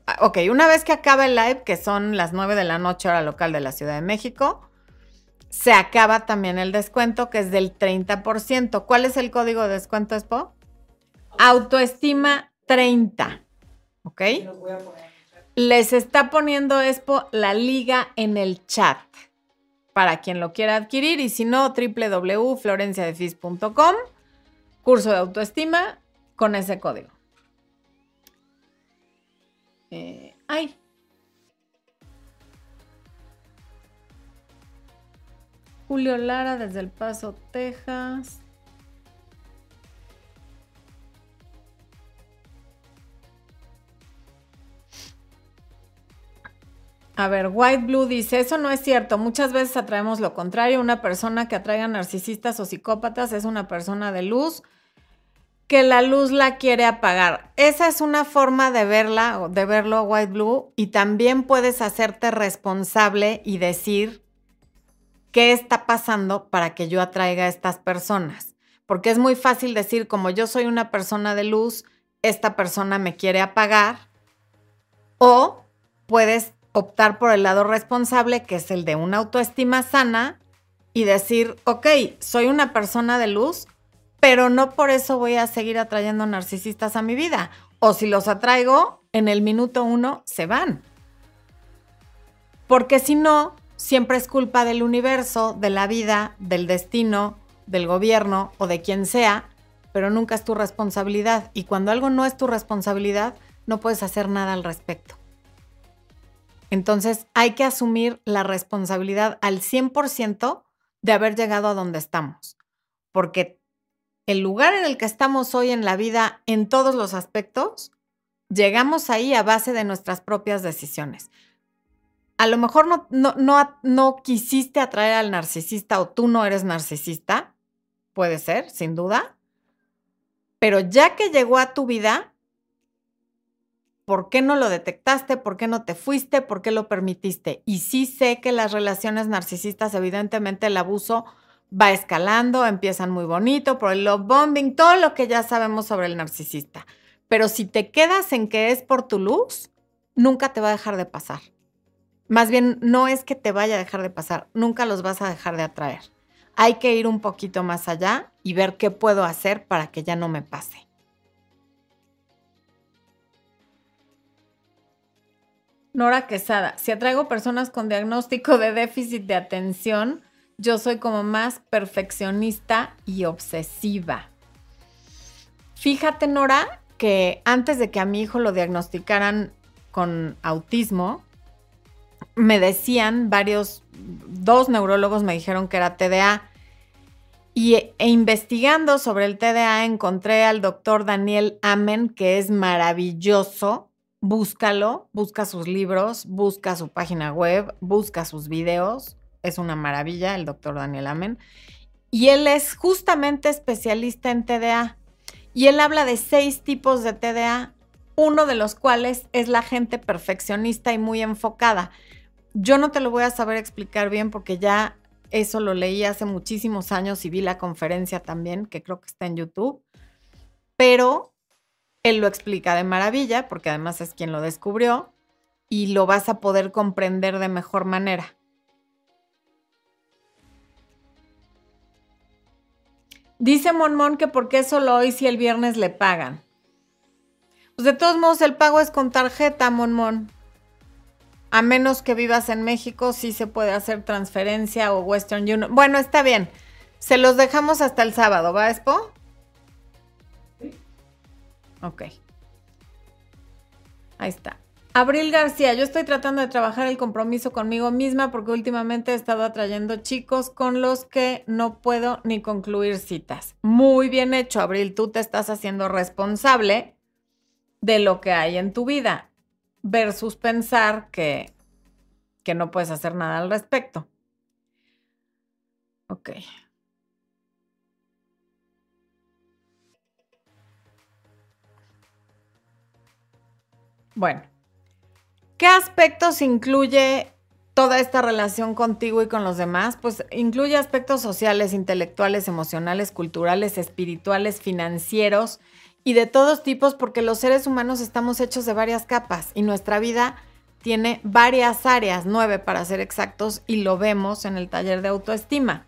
Ah, ok, una vez que acabe el live, que son las 9 de la noche, hora local de la Ciudad de México, se acaba también el descuento, que es del 30%. ¿Cuál es el código de descuento, Expo? Autoestima 30. ¿Ok? Les está poniendo Expo la liga en el chat para quien lo quiera adquirir y si no, www.florenciadefis.com, curso de autoestima con ese código. Eh, ay. Julio Lara desde El Paso, Texas. A ver, White Blue dice, eso no es cierto. Muchas veces atraemos lo contrario. Una persona que atraiga narcisistas o psicópatas es una persona de luz que la luz la quiere apagar. Esa es una forma de verla, de verlo White Blue, y también puedes hacerte responsable y decir qué está pasando para que yo atraiga a estas personas. Porque es muy fácil decir, como yo soy una persona de luz, esta persona me quiere apagar. O puedes optar por el lado responsable, que es el de una autoestima sana, y decir, ok, soy una persona de luz, pero no por eso voy a seguir atrayendo narcisistas a mi vida. O si los atraigo, en el minuto uno se van. Porque si no, siempre es culpa del universo, de la vida, del destino, del gobierno o de quien sea, pero nunca es tu responsabilidad. Y cuando algo no es tu responsabilidad, no puedes hacer nada al respecto. Entonces hay que asumir la responsabilidad al 100% de haber llegado a donde estamos, porque el lugar en el que estamos hoy en la vida, en todos los aspectos, llegamos ahí a base de nuestras propias decisiones. A lo mejor no, quisiste atraer al narcisista o tú no eres narcisista, puede ser, sin duda, pero ya que llegó a tu vida, ¿Por qué no lo detectaste? ¿Por qué no te fuiste? ¿Por qué lo permitiste? Y sí sé que las relaciones narcisistas, evidentemente el abuso va escalando, empiezan muy bonito por el love bombing, todo lo que ya sabemos sobre el narcisista. Pero si te quedas en que es por tu luz, nunca te va a dejar de pasar. Más bien, no es que te vaya a dejar de pasar, nunca los vas a dejar de atraer. Hay que ir un poquito más allá y ver qué puedo hacer para que ya no me pase. Nora Quesada, si atraigo personas con diagnóstico de déficit de atención, yo soy como más perfeccionista y obsesiva. Fíjate, Nora, que antes de que a mi hijo lo diagnosticaran con autismo, me decían varios, dos neurólogos me dijeron que era TDA. Y e investigando sobre el TDA encontré al doctor Daniel Amen, que es maravilloso. Búscalo, busca sus libros, busca su página web, busca sus videos. Es una maravilla el doctor Daniel Amen. Y él es justamente especialista en TDA. Y él habla de seis tipos de TDA, uno de los cuales es la gente perfeccionista y muy enfocada. Yo no te lo voy a saber explicar bien porque ya eso lo leí hace muchísimos años y vi la conferencia también, que creo que está en YouTube, pero él lo explica de maravilla porque además es quien lo descubrió y lo vas a poder comprender de mejor manera. Dice Monmon que por qué solo hoy si el viernes le pagan. Pues de todos modos el pago es con tarjeta, Monmon. A menos que vivas en México, sí se puede hacer transferencia o Western Union. Bueno, está bien. Se los dejamos hasta el sábado, ¿va, Expo? Ok. Ahí está. Abril García, yo estoy tratando de trabajar el compromiso conmigo misma porque últimamente he estado atrayendo chicos con los que no puedo ni concluir citas. Muy bien hecho, Abril. Tú te estás haciendo responsable de lo que hay en tu vida versus pensar que, que no puedes hacer nada al respecto. Ok. Bueno, ¿qué aspectos incluye toda esta relación contigo y con los demás? Pues incluye aspectos sociales, intelectuales, emocionales, culturales, espirituales, financieros, y de todos tipos porque los seres humanos estamos hechos de varias capas y nuestra vida tiene varias áreas, nueve para ser exactos, y lo vemos en el taller de autoestima.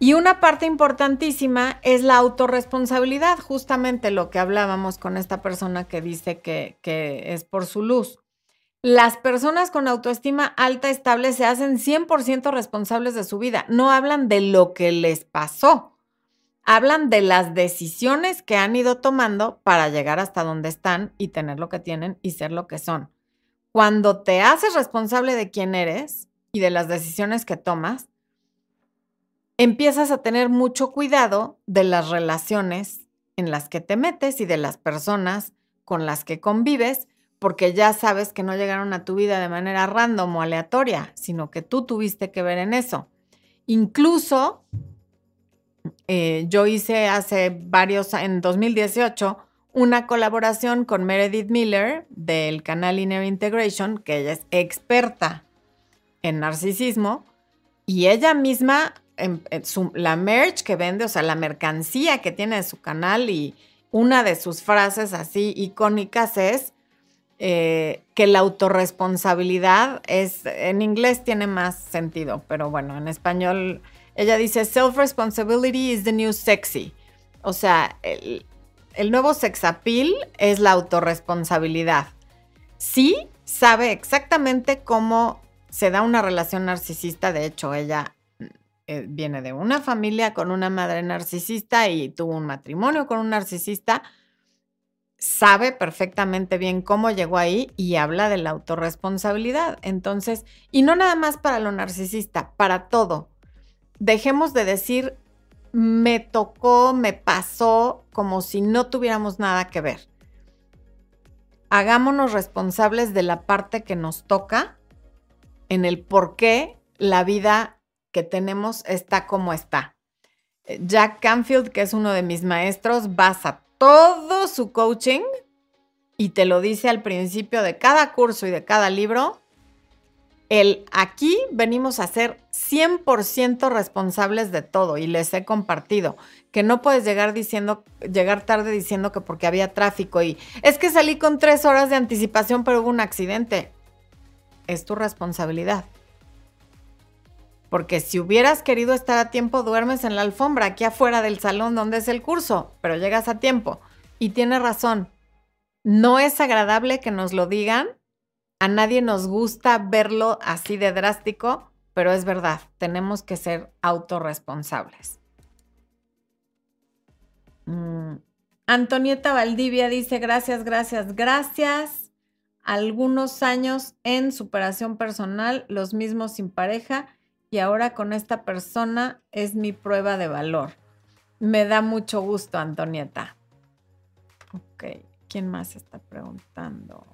Y una parte importantísima es la autorresponsabilidad, justamente lo que hablábamos con esta persona que dice que, que es por su luz. Las personas con autoestima alta estable se hacen 100% responsables de su vida, no hablan de lo que les pasó hablan de las decisiones que han ido tomando para llegar hasta donde están y tener lo que tienen y ser lo que son. Cuando te haces responsable de quién eres y de las decisiones que tomas, empiezas a tener mucho cuidado de las relaciones en las que te metes y de las personas con las que convives, porque ya sabes que no llegaron a tu vida de manera random o aleatoria, sino que tú tuviste que ver en eso. Incluso eh, yo hice hace varios, en 2018, una colaboración con Meredith Miller del canal Inner Integration, que ella es experta en narcisismo, y ella misma, la merch que vende, o sea, la mercancía que tiene de su canal y una de sus frases así icónicas es eh, que la autorresponsabilidad es, en inglés tiene más sentido, pero bueno, en español ella dice, self-responsibility is the new sexy. O sea, el, nuevo sex appeal es la autorresponsabilidad. Sí sabe exactamente cómo se da una relación narcisista. De hecho, ella eh, viene de una familia con una madre narcisista y tuvo un matrimonio con un narcisista. Sabe perfectamente bien cómo llegó ahí y habla de la autorresponsabilidad. Entonces, y no nada más para lo narcisista, para todo dejemos de decir me tocó, me pasó, como si no tuviéramos nada que ver. Hagámonos responsables de la parte que nos toca en el por qué la vida que tenemos está como está. Jack Canfield, que es uno de mis maestros, basa todo su coaching y te lo dice al principio de cada curso y de cada libro el aquí venimos a ser 100% responsables de todo y les he compartido que no puedes llegar diciendo, llegar tarde diciendo que porque había tráfico y es que salí con tres horas de anticipación pero hubo un accidente. Es tu responsabilidad. Porque si hubieras querido estar a tiempo, duermes en la alfombra aquí afuera del salón donde es el curso, pero llegas a tiempo. Y tiene razón. No es agradable que nos lo digan a nadie nos gusta verlo así de drástico, pero es verdad, tenemos que ser autorresponsables. Mm, Antonieta Valdivia dice, gracias, gracias, gracias. Algunos años en superación personal, los mismos sin pareja, y ahora con esta persona es mi prueba de valor. Me da mucho gusto, Antonieta. Ok, ¿quién más está preguntando?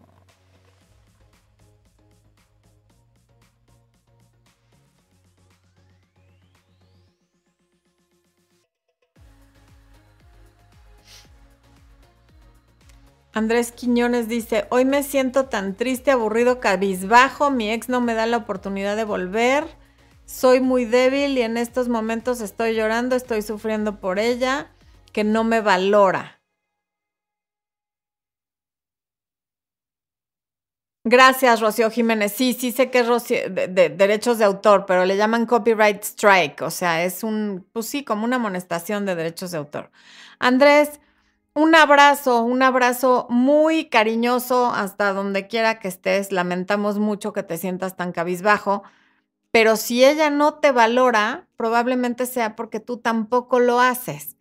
Andrés Quiñones dice, hoy me siento tan triste, aburrido, cabizbajo, mi ex no me da la oportunidad de volver, soy muy débil y en estos momentos estoy llorando, estoy sufriendo por ella, que no me valora. Gracias, Rocío Jiménez. Sí, sí sé que es de, derechos de autor, pero le llaman copyright strike, o sea, es un, pues sí, como una amonestación de derechos de autor. Andrés, un abrazo, un abrazo muy cariñoso hasta donde quiera que estés. Lamentamos mucho que te sientas tan cabizbajo, pero si ella no te valora, probablemente sea porque tú tampoco lo haces.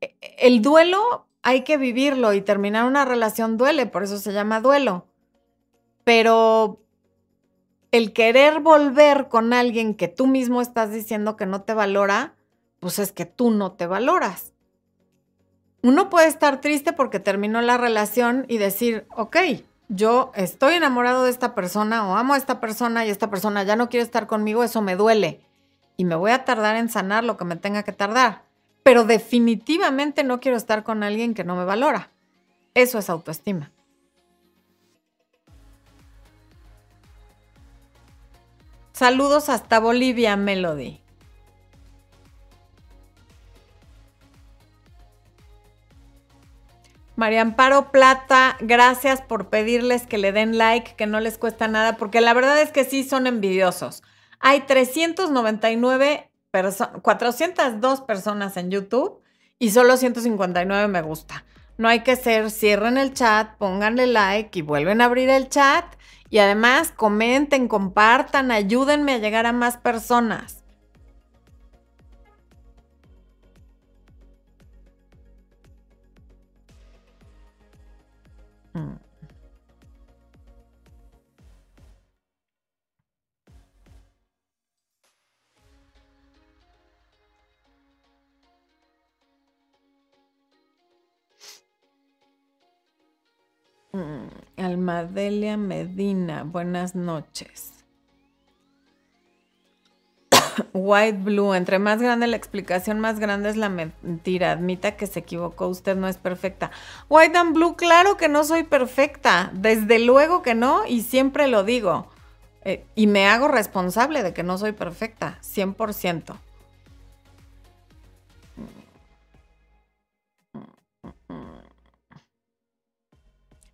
E, el duelo hay que vivirlo y terminar una relación duele, por eso se llama duelo. Pero el querer volver con alguien que tú mismo estás diciendo que no te valora, pues es que tú no te valoras uno puede estar triste porque terminó la relación y decir, ok, yo estoy enamorado de esta persona o amo a esta persona y esta persona ya no quiere estar conmigo, eso me duele y me voy a tardar en sanar lo que me tenga que tardar. Pero definitivamente no quiero estar con alguien que no me valora. Eso es autoestima. Saludos hasta Bolivia, Melody. María Amparo Plata, gracias por pedirles que le den like, que no les cuesta nada, porque la verdad es que sí son envidiosos. Hay 399 personas, 402 personas en YouTube y solo 159 me gusta. No hay que ser, cierren el chat, pónganle like y vuelven a abrir el chat. Y además comenten, compartan, ayúdenme a llegar a más personas. Mm, Almadelia Medina, buenas noches. White Blue, entre más grande la explicación, más grande es la mentira. Admita que se equivocó, usted no es perfecta. White and Blue, claro que no soy perfecta, desde luego que no, y siempre lo digo. Eh, y me hago responsable de que no soy perfecta, 100%.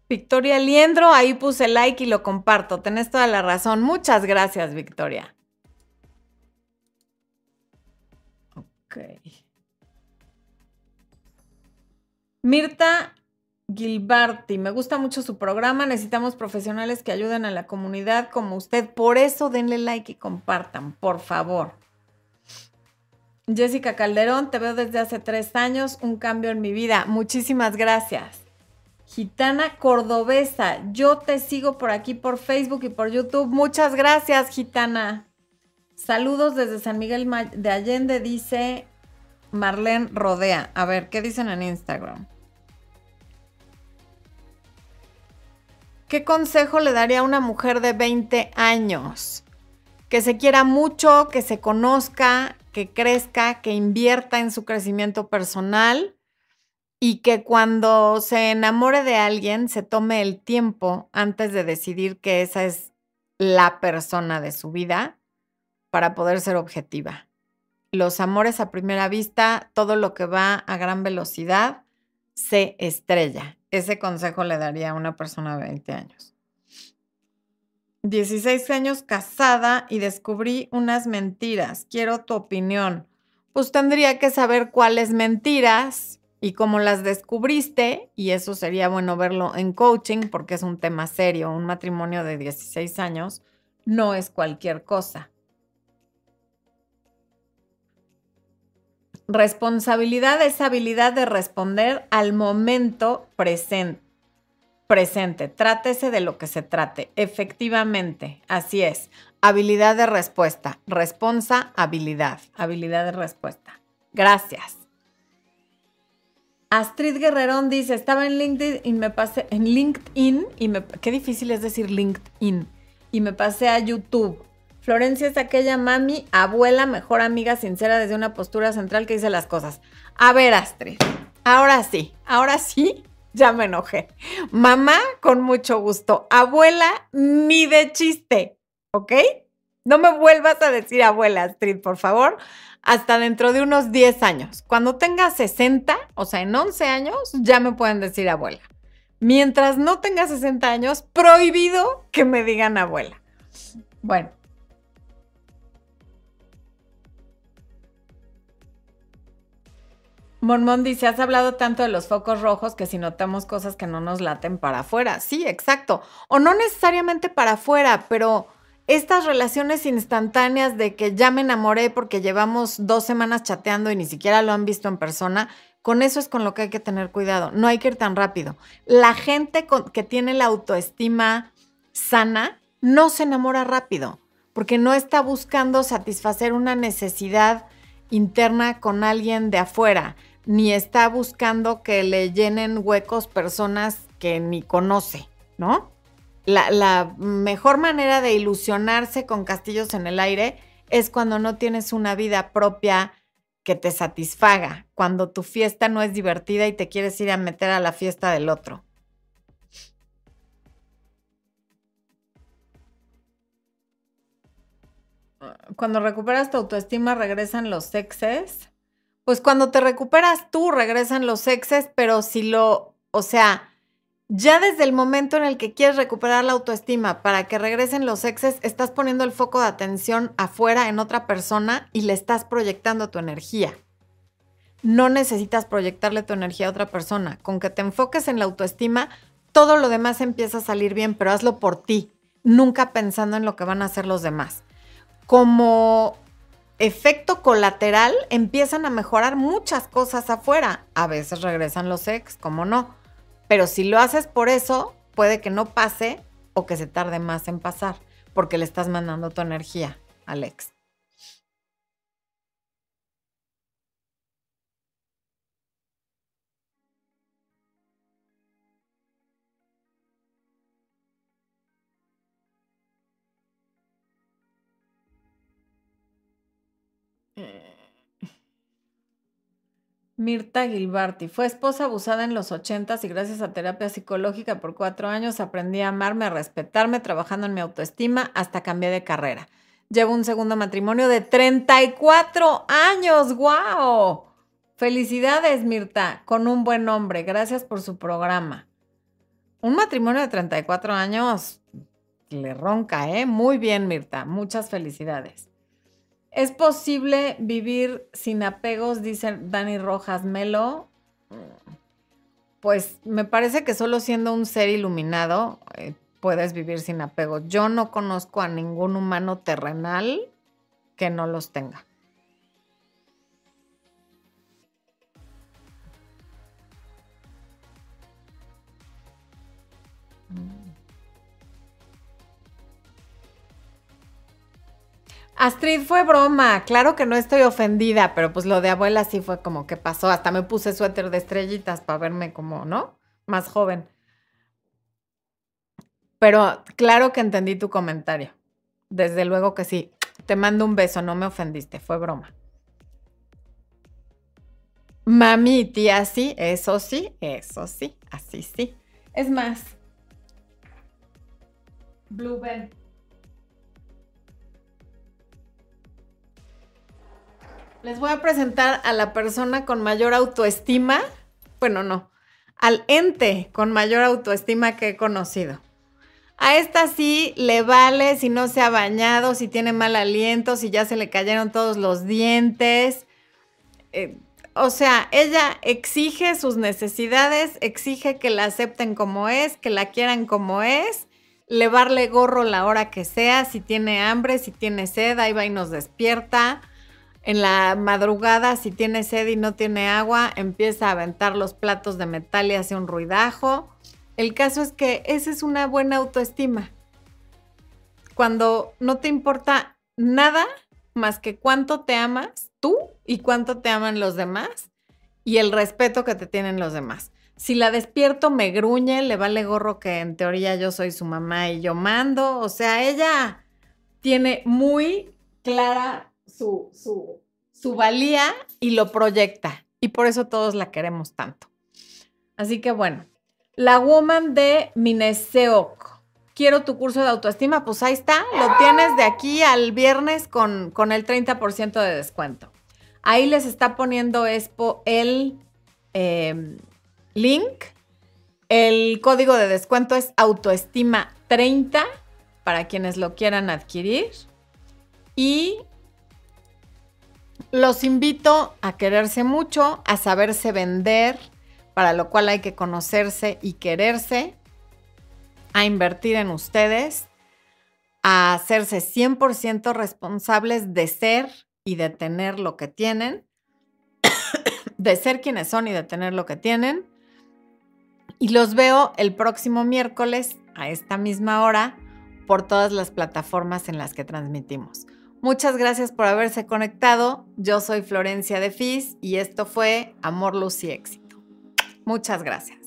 Victoria Liendro, ahí puse like y lo comparto. Tenés toda la razón. Muchas gracias, Victoria. Ok. Mirta Gilbarti, me gusta mucho su programa. Necesitamos profesionales que ayuden a la comunidad como usted. Por eso denle like y compartan, por favor. Jessica Calderón, te veo desde hace tres años, un cambio en mi vida. Muchísimas gracias. Gitana Cordobesa, yo te sigo por aquí por Facebook y por YouTube. Muchas gracias, Gitana. Saludos desde San Miguel de Allende, dice Marlene Rodea. A ver, ¿qué dicen en Instagram? ¿Qué consejo le daría a una mujer de 20 años? Que se quiera mucho, que se conozca, que crezca, que invierta en su crecimiento personal y que cuando se enamore de alguien se tome el tiempo antes de decidir que esa es la persona de su vida para poder ser objetiva. Los amores a primera vista, todo lo que va a gran velocidad, se estrella. Ese consejo le daría a una persona de 20 años. 16 años casada y descubrí unas mentiras. Quiero tu opinión. Pues tendría que saber cuáles mentiras y cómo las descubriste, y eso sería bueno verlo en coaching porque es un tema serio, un matrimonio de 16 años no es cualquier cosa. Responsabilidad es habilidad de responder al momento presente. Presente. Trátese de lo que se trate. Efectivamente, así es. Habilidad de respuesta. Responsa, habilidad. Habilidad de respuesta. Gracias. Astrid Guerrerón dice, estaba en LinkedIn y me pasé, en LinkedIn y me, qué difícil es decir LinkedIn, y me pasé a YouTube. Florencia es aquella mami, abuela, mejor amiga, sincera desde una postura central que dice las cosas. A ver, Astrid, ahora sí, ahora sí, ya me enojé. Mamá, con mucho gusto. Abuela, ni de chiste, ¿ok? No me vuelvas a decir abuela, Astrid, por favor hasta dentro de unos 10 años. Cuando tenga 60, o sea, en 11 años, ya me pueden decir abuela. Mientras no tenga 60 años, prohibido que me digan abuela. Bueno. Mormón dice, has hablado tanto de los focos rojos que si notamos cosas que no nos laten para afuera. Sí, exacto. O no necesariamente para afuera, pero estas relaciones instantáneas de que ya me enamoré porque llevamos dos semanas chateando y ni siquiera lo han visto en persona, con eso es con lo que hay que tener cuidado. No hay que ir tan rápido. La gente que tiene la autoestima sana no se enamora rápido porque no está buscando satisfacer una necesidad interna con alguien de afuera, ni está buscando que le llenen huecos personas que ni conoce, ¿no? la, mejor manera de ilusionarse con castillos en el aire es cuando no tienes una vida propia que te satisfaga, cuando tu fiesta no es divertida y te quieres ir a meter a la fiesta del otro. Cuando recuperas tu autoestima, regresan los sexes. Pues cuando te recuperas tú, regresan los sexes, pero si lo, o sea, ya desde el momento en el que quieres recuperar la autoestima para que regresen los exes, estás poniendo el foco de atención afuera en otra persona y le estás proyectando tu energía. No necesitas proyectarle tu energía a otra persona. Con que te enfoques en la autoestima, todo lo demás empieza a salir bien, pero hazlo por ti, nunca pensando en lo que van a hacer los demás. Como efecto colateral, empiezan a mejorar muchas cosas afuera. A veces regresan los ex, como no pero si lo haces por eso, puede que no pase o que se tarde más en pasar, porque le estás mandando tu energía, Alex. Mirta Gilbarti fue esposa abusada en los ochentas y gracias a terapia psicológica por cuatro años aprendí a amarme, a respetarme, trabajando en mi autoestima hasta cambié de carrera. Llevo un segundo matrimonio de 34 años. ¡Wow! Felicidades, Mirta, con un buen hombre. Gracias por su programa. Un matrimonio de 34 años le ronca, ¿eh? Muy bien, Mirta. Muchas felicidades. ¿Es posible vivir sin apegos? Dice Dani Rojas Melo. Pues me parece que solo siendo un ser iluminado eh, puedes vivir sin apegos. Yo no conozco a ningún humano terrenal que no los tenga. Astrid fue broma, claro que no estoy ofendida, pero pues lo de abuela sí fue como que pasó. Hasta me puse suéter de estrellitas para verme como, ¿no? Más joven. Pero claro que entendí tu comentario. Desde luego que sí. Te mando un beso, no me ofendiste, fue broma. Mami, tía, sí, eso sí, eso sí, así sí. Es más, Blue Les voy a presentar a la persona con mayor autoestima, bueno, no, al ente con mayor autoestima que he conocido. A esta sí le vale si no se ha bañado, si tiene mal aliento, si ya se le cayeron todos los dientes. Eh, o sea, ella exige sus necesidades, exige que la acepten como es, que la quieran como es, levarle gorro la hora que sea, si tiene hambre, si tiene sed, ahí va y nos despierta En la madrugada, si tiene sed y no tiene agua, empieza a aventar los platos de metal y hace un ruidajo. El caso es que esa es una buena autoestima. Cuando no te importa nada más que cuánto te amas tú y cuánto te aman los demás y el respeto que te tienen los demás. Si la despierto me gruñe, le vale gorro que en teoría yo soy su mamá y yo mando. O sea, ella tiene muy clara su, su, su valía y lo proyecta. Y por eso todos la queremos tanto. Así que bueno, la woman de Mineseok. Quiero tu curso de autoestima, pues ahí está, lo tienes de aquí al viernes con, con el 30% de descuento. Ahí les está poniendo Expo el em, link. El código de descuento es autoestima 30 para quienes lo quieran adquirir. Y los invito a quererse mucho, a saberse vender, para lo cual hay que conocerse y quererse, a invertir en ustedes, a hacerse 100% responsables de ser y de tener lo que tienen, *coughs* de ser quienes son y de tener lo que tienen. Y los veo el próximo miércoles a esta misma hora por todas las plataformas en las que transmitimos. Muchas gracias por haberse conectado. Yo soy Florencia de Fis y esto fue Amor, Luz y Éxito. Muchas gracias.